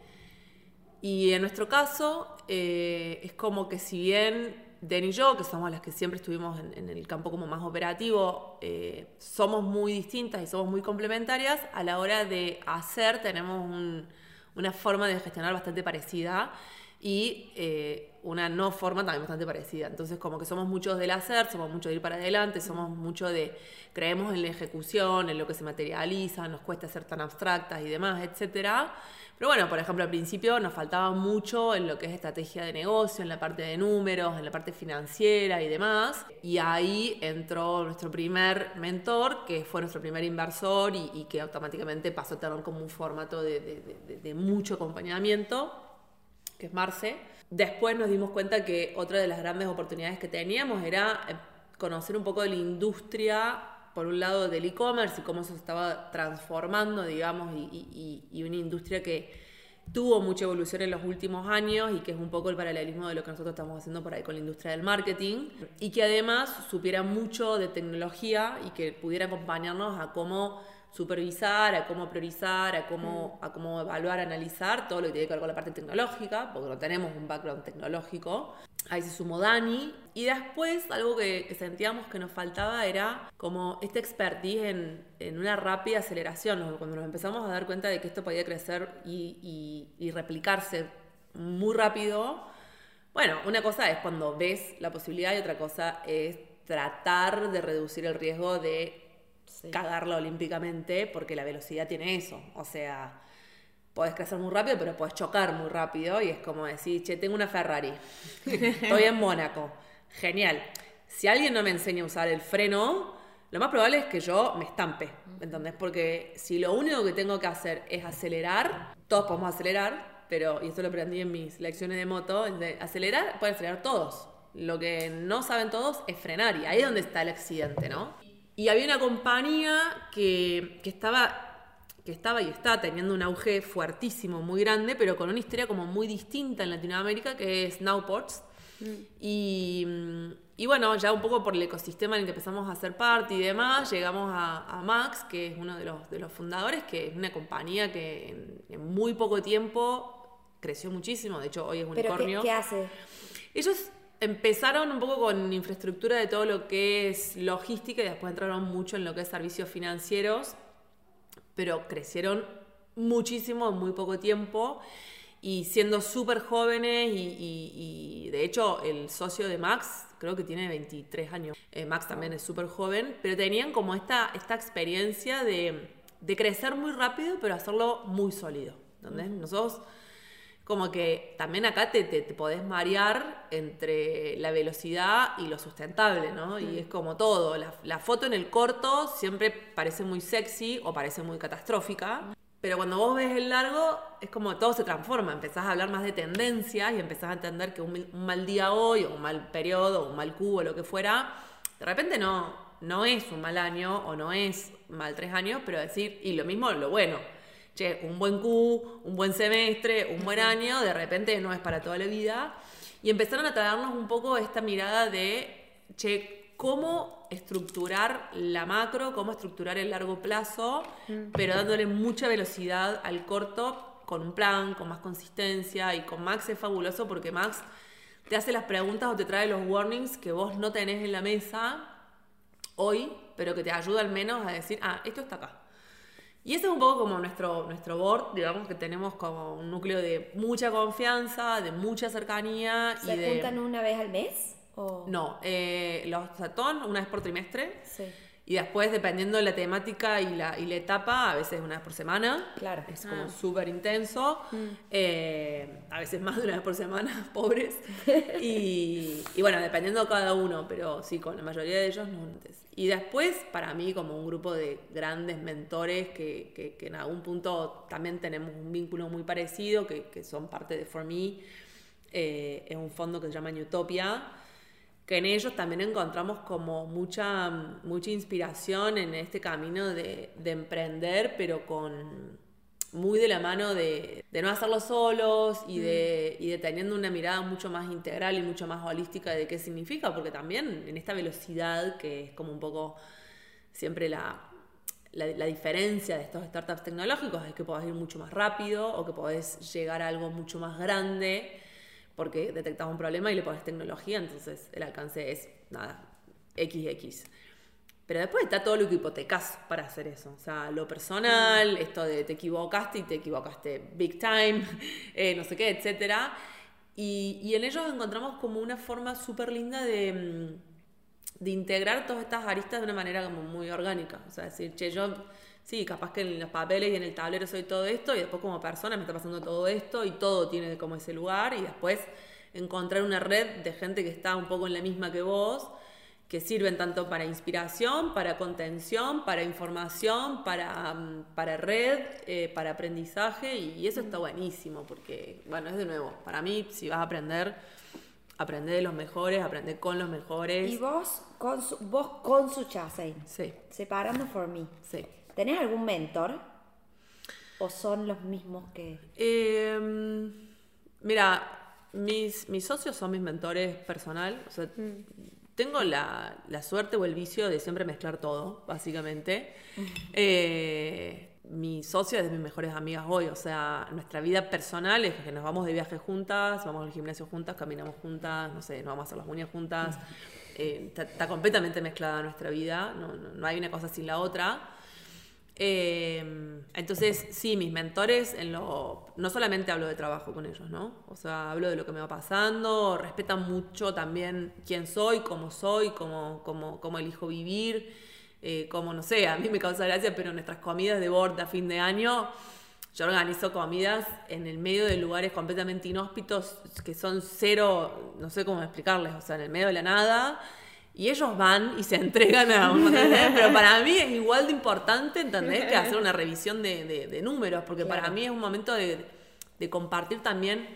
y en nuestro caso, eh, es como que si bien Den y yo, que somos las que siempre estuvimos en, en el campo como más operativo, eh, somos muy distintas y somos muy complementarias, a la hora de hacer tenemos un- una forma de gestionar bastante parecida y eh, una no forma también bastante parecida. Entonces, como que somos muchos del hacer, somos muchos de ir para adelante, somos mucho de creemos en la ejecución, en lo que se materializa, nos cuesta ser tan abstractas y demás, etcétera. Pero bueno, por ejemplo, al principio nos faltaba mucho en lo que es estrategia de negocio, en la parte de números, en la parte financiera y demás. Y ahí entró nuestro primer mentor, que fue nuestro primer inversor y, y que automáticamente pasó a tener como un formato de, de- de- de mucho acompañamiento que es Marce. Después nos dimos cuenta que otra de las grandes oportunidades que teníamos era eh, conocer un poco de la industria, por un lado del e-commerce y cómo se estaba transformando, digamos, y, y- una industria que tuvo mucha evolución en los últimos años y que es un poco el paralelismo de lo que nosotros estamos haciendo por ahí con la industria del marketing y que además supiera mucho de tecnología y que pudiera acompañarnos a cómo supervisar, a cómo priorizar, a cómo, a cómo evaluar, analizar todo lo que tiene que ver con la parte tecnológica, porque no tenemos un background tecnológico. Ahí se sumó Dani. Y después, algo que, que sentíamos que nos faltaba era como esta expertise en, en una rápida aceleración. Cuando nos empezamos a dar cuenta de que esto podía crecer y, y- y replicarse muy rápido. Bueno, una cosa es cuando ves la posibilidad y otra cosa es tratar de reducir el riesgo de cagarla olímpicamente, porque la velocidad tiene eso. O sea, podés crecer muy rápido, pero podés chocar muy rápido y es como decir, che, tengo una Ferrari, estoy en Mónaco, genial. Si alguien no me enseña a usar el freno, lo más probable es que yo me estampe, ¿entendés? Porque si lo único que tengo que hacer es acelerar, todos podemos acelerar, pero, y esto lo aprendí en mis lecciones de moto, es de acelerar, pueden acelerar todos. Lo que no saben todos es frenar, y ahí es donde está el accidente, ¿no? Y había una compañía que, que estaba que estaba y está teniendo un auge fuertísimo, muy grande, pero con una historia como muy distinta en Latinoamérica, que es Nowports. Y, mm, y bueno, ya un poco por el ecosistema en el que empezamos a hacer parte y demás, llegamos a, a Max, que es uno de los, de los fundadores, que es una compañía que en, en muy poco tiempo creció muchísimo, de hecho hoy es ¿Pero qué, unicornio. qué hace? Ellos empezaron un poco con infraestructura de todo lo que es logística y después entraron mucho en lo que es servicios financieros, pero crecieron muchísimo en muy poco tiempo y siendo súper jóvenes y, de hecho el socio de Max creo que tiene 23 años. Eh, Max también es súper joven, pero tenían como esta, esta experiencia de, de crecer muy rápido pero hacerlo muy sólido. ¿entendés? Nosotros como que también acá te, te, te podés marear entre la velocidad y lo sustentable, ¿no? Y es como todo, la, la foto en el corto siempre parece muy sexy o parece muy catastrófica, pero cuando vos ves el largo es como todo se transforma, empezás a hablar más de tendencias y empezás a entender que un, un mal día hoy o un mal periodo o un mal cubo o lo que fuera, de repente no, no es un mal año o no es mal tres años, pero decir, y lo mismo lo bueno che, un buen Q, un buen semestre, un buen año, de repente no es para toda la vida. Y empezaron a traernos un poco esta mirada de, che, cómo estructurar la macro, cómo estructurar el largo plazo, pero dándole mucha velocidad al corto con un plan, con más consistencia. Y con Max es fabuloso porque Max te hace las preguntas o te trae los warnings que vos no tenés en la mesa hoy, pero que te ayuda al menos a decir, ah, esto está acá. Y ese es un poco como nuestro, nuestro board, digamos que tenemos como un núcleo de mucha confianza, de mucha cercanía. ¿Se y de... juntan una vez al mes? O... No, eh, los satón una vez por trimestre. Sí. Y después, dependiendo de la temática y la, y la etapa, a veces una vez por semana. Claro. Es como súper intenso. Eh, a veces más de una vez por semana, pobres. Y, y bueno, dependiendo de cada uno, pero sí, con la mayoría de ellos no antes. Y después, para mí, como un grupo de grandes mentores que, que, en algún punto también tenemos un vínculo muy parecido, que, son parte de For Me, eh, es un fondo que se llama Utopia que en ellos también encontramos como mucha, mucha inspiración en este camino de emprender, pero con muy de la mano de, de no hacerlo solos y de, y de teniendo una mirada mucho más integral y mucho más holística de qué significa, porque también en esta velocidad, que es como un poco siempre la, la, la, diferencia de estos startups tecnológicos es que podés ir mucho más rápido o que podés llegar a algo mucho más grande porque detectas un problema y le pones tecnología, entonces el alcance es nada, XX. Pero después está todo lo que hipotecas para hacer eso. O sea, lo personal, esto de te equivocaste y te equivocaste big time, eh, no sé qué, etc. Y, y, en ellos encontramos como una forma súper linda de, de integrar todas estas aristas de una manera como muy orgánica. O sea, decir, che, yo sí, capaz que en los papeles y en el tablero soy todo esto y después como persona me está pasando todo esto y todo tiene como ese lugar y después encontrar una red de gente que está un poco en la misma que vos, que sirven tanto para inspiración, para contención, para información, para, para red, eh, para aprendizaje y, eso está buenísimo porque, bueno, es de nuevo, para mí si vas a aprender, aprende de los mejores, aprende con los mejores. Y vos con su, vos con su Chassein. Sí. Separando for me. Sí. ¿Tenés algún mentor? ¿O son los mismos que.? Eh, mira, mis, mis socios son mis mentores personal. O sea, mm. Tengo la, la, suerte o el vicio de siempre mezclar todo, básicamente. eh, mi socio es de mis mejores amigas hoy. O sea, nuestra vida personal es que nos vamos de viaje juntas, vamos al gimnasio juntas, caminamos juntas, no sé, nos vamos a hacer las uñas juntas. Eh, está, está, completamente mezclada nuestra vida, no, no, no hay una cosa sin la otra. Eh, entonces, sí, mis mentores, en lo, no solamente hablo de trabajo con ellos, ¿no? O sea, hablo de lo que me va pasando, respetan mucho también quién soy, cómo soy, cómo, cómo, cómo elijo vivir, eh, cómo, no sé, a mí me causa gracia, pero nuestras comidas de board a fin de año, yo organizo comidas en el medio de lugares completamente inhóspitos, que son cero, no sé cómo explicarles, o sea, en el medio de la nada y ellos van y se entregan a un Pero para mí es igual de importante, ¿entendés? Que hacer una revisión de, de, de números, porque claro. para mí es un momento de, de, compartir también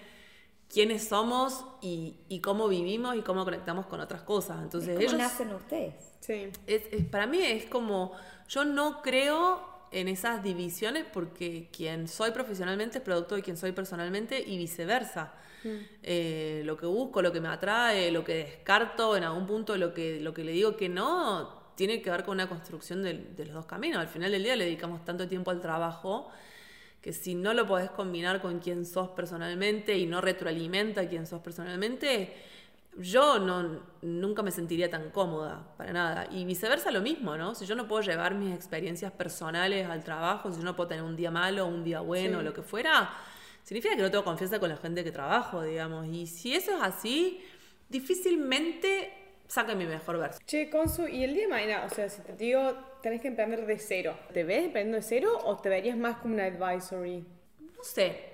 quiénes somos y, y, cómo vivimos y cómo conectamos con otras cosas. Entonces, ¿Cómo ellos, nacen ustedes? Sí. Es, es, para mí es como, yo no creo en esas divisiones porque quien soy profesionalmente es producto de quien soy personalmente y viceversa. Eh, lo que busco, lo que me atrae, lo que descarto, en algún punto lo que, lo que le digo que no, tiene que ver con una construcción de, de, los dos caminos. Al final del día le dedicamos tanto tiempo al trabajo que si no lo podés combinar con quien sos personalmente y no retroalimenta a quien sos personalmente, yo no, nunca me sentiría tan cómoda, para nada. Y viceversa lo mismo, ¿no? Si yo no puedo llevar mis experiencias personales al trabajo, si yo no puedo tener un día malo, un día bueno, sí. lo que fuera, significa que no tengo confianza con la gente que trabajo, digamos. Y si eso es así, difícilmente saque mi mejor versión. Che, Consu, y el día de mañana, o sea, si te digo, tenés que emprender de cero, ¿te ves emprendiendo de cero o te verías más como una advisory? No sé.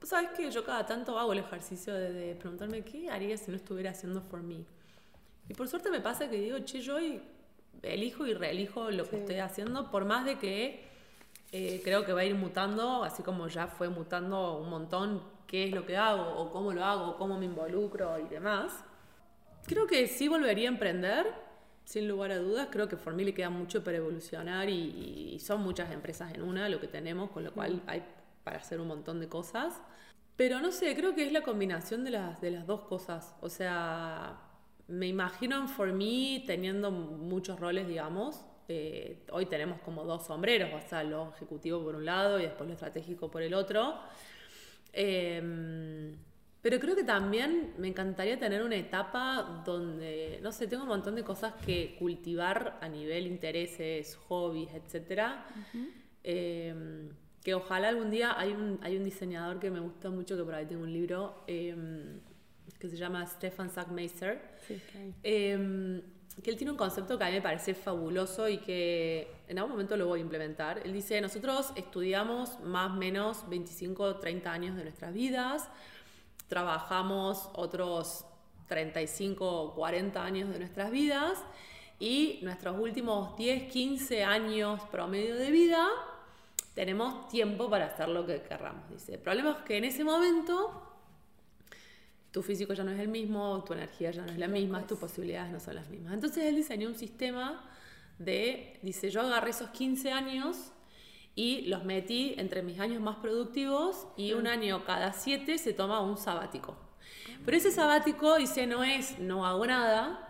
Vos sabés que yo cada tanto hago el ejercicio de, de, preguntarme qué haría si no estuviera haciendo for me. Y por suerte me pasa que digo, che, yo elijo y reelijo lo que sí. estoy haciendo, por más de que eh, creo que va a ir mutando, así como ya fue mutando un montón qué es lo que hago, o cómo lo hago, cómo me involucro y demás. Creo que sí volvería a emprender, sin lugar a dudas. Creo que For Me le queda mucho para evolucionar y, y son muchas empresas en una lo que tenemos, con lo cual hay para hacer un montón de cosas. Pero no sé, creo que es la combinación de las, de las dos cosas. O sea, me imagino en For Me teniendo muchos roles, digamos. Eh, hoy tenemos como dos sombreros, o sea, lo ejecutivo por un lado y después lo estratégico por el otro. Em, pero creo que también me encantaría tener una etapa donde, no sé, tengo un montón de cosas que cultivar a nivel intereses, hobbies, etc. Em, que ojalá algún día hay un, hay un diseñador que me gusta mucho, que por ahí tengo un libro, em, que se llama Stefan Sackmeister. Sí, que él tiene un concepto que a mí me parece fabuloso y que en algún momento lo voy a implementar. Él dice, nosotros estudiamos más o menos 25 30 años de nuestras vidas, trabajamos otros 35 o 40 años de nuestras vidas y nuestros últimos 10, 15 años promedio de vida tenemos tiempo para hacer lo que querramos. Dice, el problema es que en ese momento tu físico ya no es el mismo, tu energía ya no es la misma, tus posibilidades no son las mismas. Entonces él diseñó un sistema de, dice, yo agarré esos 15 años y los metí entre mis años más productivos y un año cada 7 se toma un sabático. Pero ese sabático, dice, no es no hago nada,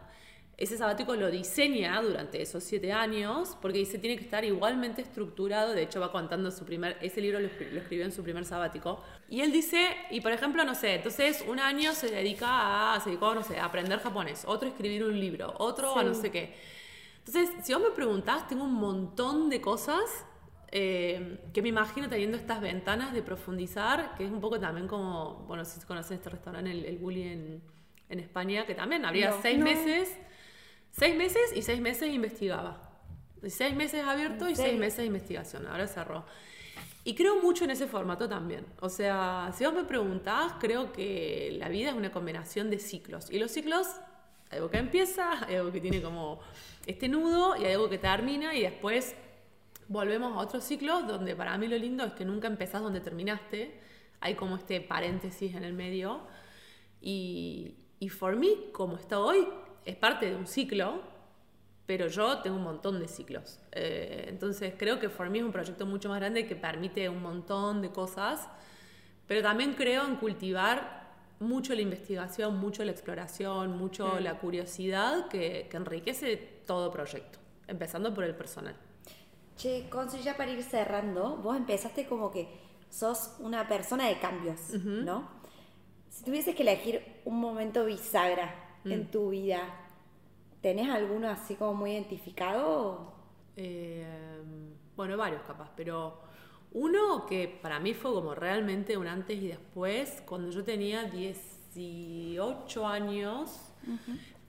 ese sabático lo diseña durante esos siete años porque dice tiene que estar igualmente estructurado. De hecho, va contando su primer. Ese libro lo, escribió en su primer sabático. Y él dice, y por ejemplo, no sé, entonces un año se dedica a, se dedicó, no sé, a aprender japonés, otro a escribir un libro, otro a no sé qué. Entonces, si vos me preguntás, tengo un montón de cosas eh, que me imagino teniendo estas ventanas de profundizar, que es un poco también como, bueno, si conocen este restaurante, el, el Bully en, en España, que también habría seis meses Seis meses y seis meses investigaba. Seis meses abierto y seis meses de investigación. Ahora cerró. Y creo mucho en ese formato también. O sea, si vos me preguntás, creo que la vida es una combinación de ciclos. Y los ciclos, hay algo que empieza, hay algo que tiene como este nudo y hay algo que termina y después volvemos a otros ciclos donde para mí lo lindo es que nunca empezás donde terminaste. Hay como este paréntesis en el medio. Y, y for me, como está hoy, es parte de un ciclo, pero yo tengo un montón de ciclos. Eh, entonces creo que For Me es un proyecto mucho más grande que permite un montón de cosas, pero también creo en cultivar mucho la investigación, mucho la exploración, mucho la curiosidad que, enriquece todo proyecto, empezando por el personal. Che, Consu, ya para ir cerrando, vos empezaste como que sos una persona de cambios, ¿no? Si tuvieses que elegir un momento bisagra en mm. tu vida, ¿tenés alguno así como muy identificado? Eh, bueno, varios capaz, pero uno que para mí fue como realmente un antes y después, cuando yo tenía 18 años,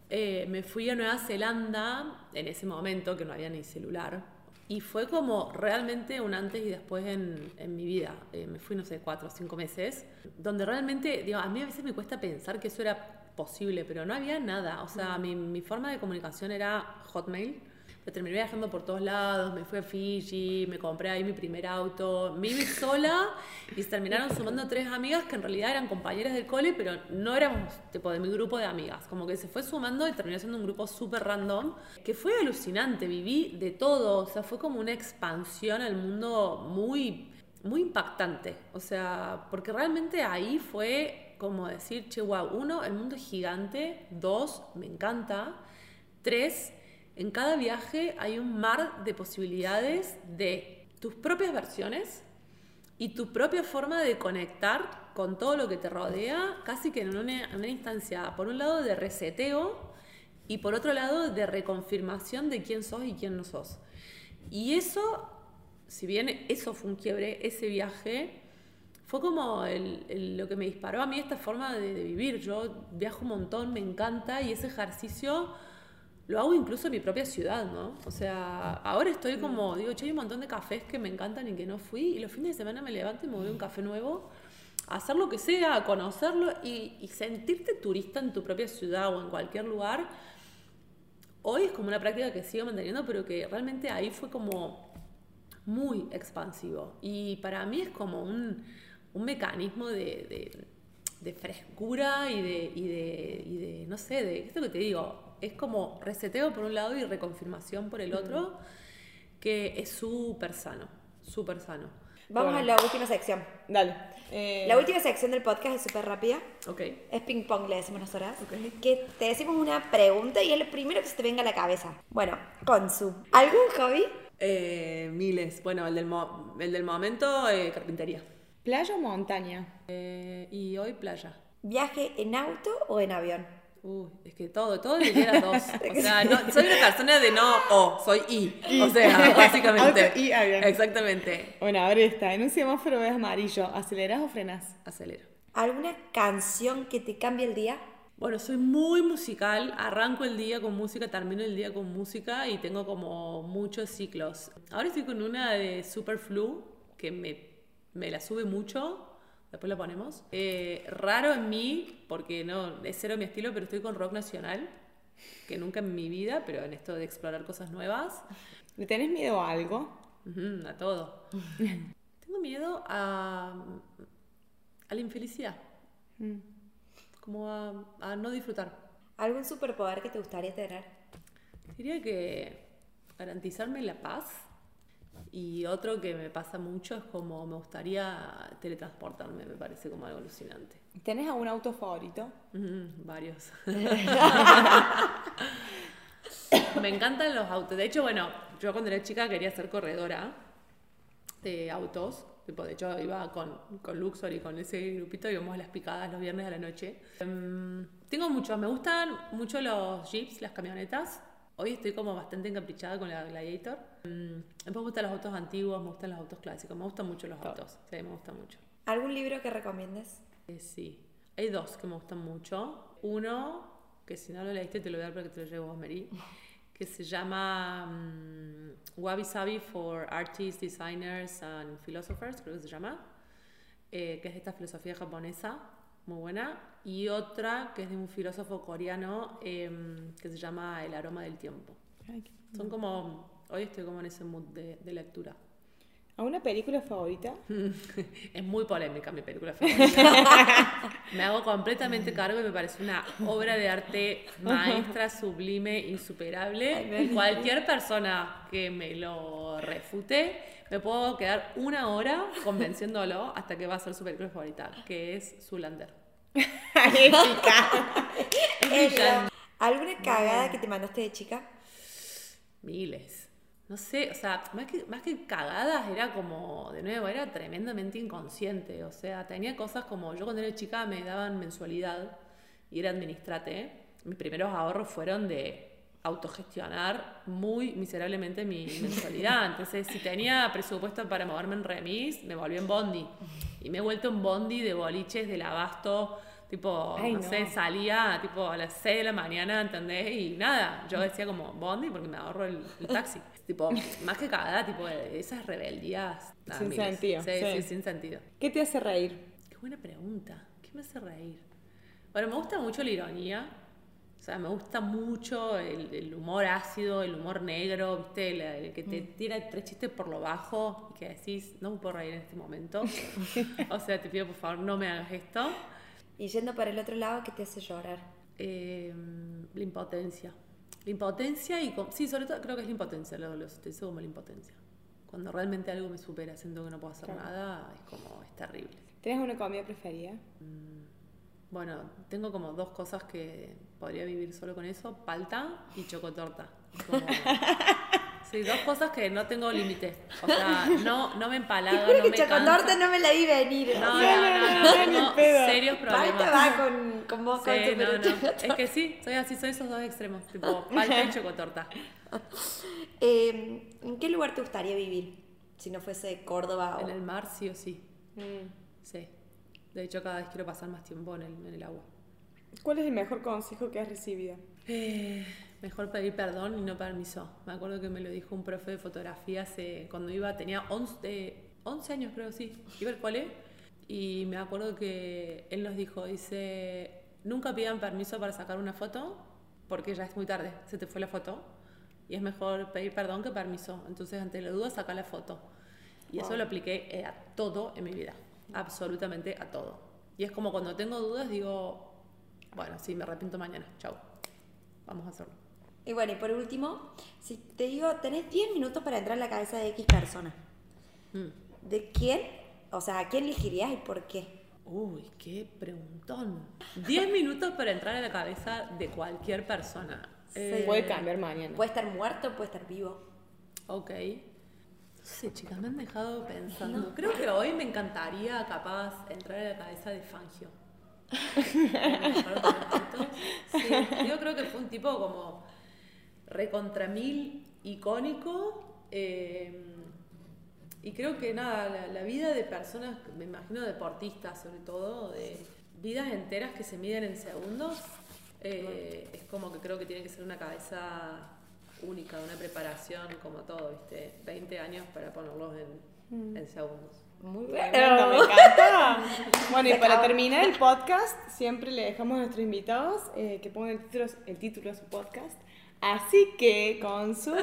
eh, me fui a Nueva Zelanda, en ese momento que no había ni celular, y fue como realmente un antes y después en, en mi vida. Eh, me fui, no sé, cuatro o cinco meses, donde realmente, digo, a mí a veces me cuesta pensar que eso era posible, pero no había nada. O sea, mi, mi forma de comunicación era Hotmail. Me terminé viajando por todos lados, me fui a Fiji, me compré ahí mi primer auto, me iba sola y se terminaron sumando tres amigas que en realidad eran compañeras del cole, pero no éramos tipo de mi grupo de amigas. Como que se fue sumando y terminó siendo un grupo súper random, que fue alucinante, viví de todo, o sea, fue como una expansión al mundo muy, muy impactante. O sea, porque realmente ahí fue como decir, che, wow, uno, el mundo es gigante, dos, me encanta, tres, en cada viaje hay un mar de posibilidades de tus propias versiones y tu propia forma de conectar con todo lo que te rodea, casi que en una, una instancia, por un lado, de reseteo y por otro lado, de reconfirmación de quién sos y quién no sos. Y eso, si bien eso fue un quiebre, ese viaje, fue como lo que me disparó a mí esta forma de, vivir. Yo viajo un montón, me encanta y ese ejercicio lo hago incluso en mi propia ciudad, ¿no? O sea, ahora estoy como, digo, che, hay un montón de cafés que me encantan y que no fui y los fines de semana me levanto y me voy a un café nuevo a hacer lo que sea, a conocerlo y, y sentirte turista en tu propia ciudad o en cualquier lugar. Hoy es como una práctica que sigo manteniendo, pero que realmente ahí fue como muy expansivo. Y para mí es como un un mecanismo de, de, frescura y de, y de, y de, no sé, de esto que te digo, Es como reseteo por un lado y reconfirmación por el otro, que es súper sano, súper sano. Vamos Bueno. a la última sección. Dale. Eh, La última sección del podcast es súper rápida. Ok. Es ping pong, le decimos nosotras. Ok. Que te decimos una pregunta y es lo primero que se te venga a la cabeza. Bueno, Consu, ¿algún hobby? Eh, miles. Bueno, el del, mo- el del momento, eh, carpintería. ¿Playa o montaña? Eh, y hoy playa. ¿Viaje en auto o en avión? Uy, es que todo, todo diría las dos. O sea, no, soy una persona de no o, soy y. O sea, básicamente. Auto y avión. Exactamente. Bueno, ahora está. En un semáforo ves amarillo. ¿Aceleras o frenas? Acelero. ¿Alguna canción que te cambie el día? Bueno, soy muy musical, arranco el día con música, termino el día con música y tengo como muchos ciclos. Ahora estoy con una de Superflu que me, me la sube mucho, después la ponemos. Eh, raro en mí, porque no es cero mi estilo, pero estoy con rock nacional, que nunca en mi vida, pero en esto de explorar cosas nuevas, ¿Le tenés miedo a algo? A todo. tengo miedo a, a la infelicidad, como a, a no disfrutar. ¿Algún superpoder que te gustaría tener? Diría que garantizarme la paz y otro que me pasa mucho es como me gustaría teletransportarme, me parece como algo alucinante. ¿Tenés algún auto favorito? Ujú, varios. me encantan los autos. De hecho, bueno, yo cuando era chica quería ser corredora de autos. Tipo, de hecho, iba con, con Luxor y con ese grupito, íbamos a las picadas los viernes a la noche. Em, tengo muchos, me gustan mucho los jeeps, las camionetas. Hoy estoy como bastante encaprichada con la Gladiator. Después me gustan los autos antiguos, me gustan los autos clásicos, me gustan mucho los autos. Sí, me gustan mucho. ¿Algún libro que recomiendes? Eh, sí, hay dos que me gustan mucho. Uno, que si no lo leíste te lo voy a dar para que te lo llevo vos, Mary, que se llama mm, Wabi Sabi for Artists, Designers and Philosophers, creo que se llama, eh, que es esta filosofía japonesa, muy buena. Y otra que es de un filósofo coreano em, que se llama El aroma del tiempo. Son como, hoy estoy como en ese mood de, de lectura. ¿Alguna película favorita? Es muy polémica mi película favorita. me hago completamente cargo y me parece una obra de arte maestra, sublime, insuperable. Cualquier persona que me lo refute, me puedo quedar una hora convenciéndolo hasta que va a ser su película favorita, que es Zulander. Ella. ¿Alguna cagada que te mandaste de chica? Miles. No sé, o sea, más que, más que cagadas, era como, de nuevo, era tremendamente inconsciente. O sea, tenía cosas como, yo cuando era chica me daban mensualidad y era administrate. Mis primeros ahorros fueron de autogestionar muy miserablemente mi mensualidad. Entonces, si tenía presupuesto para moverme en remis, me volví en bondi. Y me he vuelto en bondi de boliches, del abasto, tipo, Ay, no, no. sé, salía tipo a las 6 de la mañana, ¿entendés? Y nada, yo decía como bondi porque me ahorro el, el taxi. tipo, más que cagada, tipo, esas rebeldías. nada, Sin miles. sentido, Sí, sí. sí, sin sentido. ¿Qué te hace reír? Qué buena pregunta. ¿Qué me hace reír? Bueno, me gusta mucho la ironía. O sea, me gusta mucho el, el humor ácido, el humor negro, ¿viste? El, el que te tira tres chistes por lo bajo y que decís, no me puedo reír en este momento. o sea, te pido por favor, no me hagas esto. Y yendo para el otro lado, ¿qué te hace llorar? Eh, la impotencia. La impotencia y... sí, sobre todo creo que es la impotencia, lo, lo sintetizo como la impotencia. Cuando realmente algo me supera, siento que no puedo hacer nada, es como, es terrible. ¿Tienes una comida preferida? Bueno, tengo como dos cosas que podría vivir solo con eso, palta y chocotorta. Como- Sí, dos cosas que no tengo límite. O sea, no, no me empalago, no me Chocotorta no me la vi venir. No, no, no, no, no, tengo serios problemas. Palta va con, con vos, con Sí, tu no, no. Es que sí, soy así, soy esos dos extremos, tipo palta y chocotorta. Eh, ¿En qué lugar te gustaría vivir? Si no fuese Córdoba o... En el mar sí o sí. Sí. De hecho, cada vez quiero pasar más tiempo en el, en el agua. ¿Cuál es el mejor consejo que has recibido? Eh, mejor pedir perdón y no permiso. Me acuerdo que me lo dijo un profe de fotografía hace, cuando iba, tenía 11, eh, 11 años creo, sí, iba al cole. Y me acuerdo que él nos dijo, dice, nunca pidan permiso para sacar una foto porque ya es muy tarde, se te fue la foto. Y es mejor pedir perdón que permiso. Entonces, ante la duda, saca la foto. Y eso lo apliqué eh, a todo en mi vida, absolutamente a todo. Y es como cuando tengo dudas, digo, bueno, sí, me arrepiento mañana, chau. vamos a hacerlo. Y bueno, y por último, si te digo, tenés 10 minutos para entrar en la cabeza de X persona. Mm. ¿De quién? O sea, ¿a quién elegirías y por qué? Uy, qué preguntón. 10 minutos para entrar en la cabeza de cualquier persona. Eh, Puede cambiar mañana. Puede estar muerto, puede estar vivo. Ok. No sé, chicas, me han dejado pensando. Creo que hoy me encantaría, capaz, entrar en la cabeza de Fangio. Sí, yo creo que fue un tipo como recontra mil icónico. eh, y creo que nada, la, la vida de personas, me imagino deportistas sobre todo, de vidas enteras que se miden en segundos, eh, es como que creo que tiene que ser una cabeza única, una preparación como todo, ¿viste? 20 años para ponerlos en, en segundos. Muy Tremendo, me encanta. Bueno, y para terminar el podcast, siempre le dejamos a nuestros invitados eh, que pongan el título, el título de su podcast. Así que, Consu,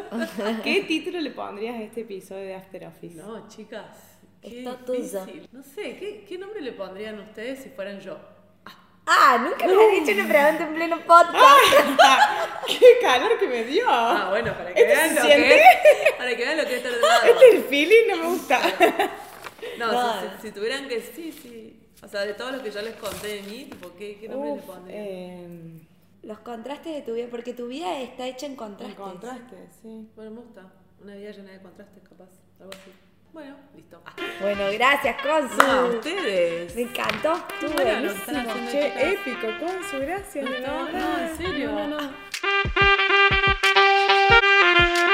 ¿qué título le pondrías a este episodio de After Office? No, chicas. Qué Está difícil. No sé, ¿qué, ¿qué nombre le pondrían ustedes si fueran yo? Ah, nunca me has dicho una pregunta en pleno podcast. ¡Qué calor que me dio! Ah, bueno, para que ¿Esto vean lo que es. Para que vean lo que es. Este es el feeling, no me gusta. No, si, tuvieran que. Sí, sí. O sea, de todo lo que yo les conté de mí, tipo, ¿qué, qué nombre Uf, le pondrían? Em, los contrastes de tu vida, porque tu vida está hecha en contrastes. En contrastes, sí. Bueno, me gusta. Una vida llena de contrastes, capaz. Algo así. Bueno, listo. Bueno, gracias, Consu. A ustedes. Me encantó. Estuvo bueno, buenísimo. Che, épico, Consu, gracias. No, no, en serio. No, no,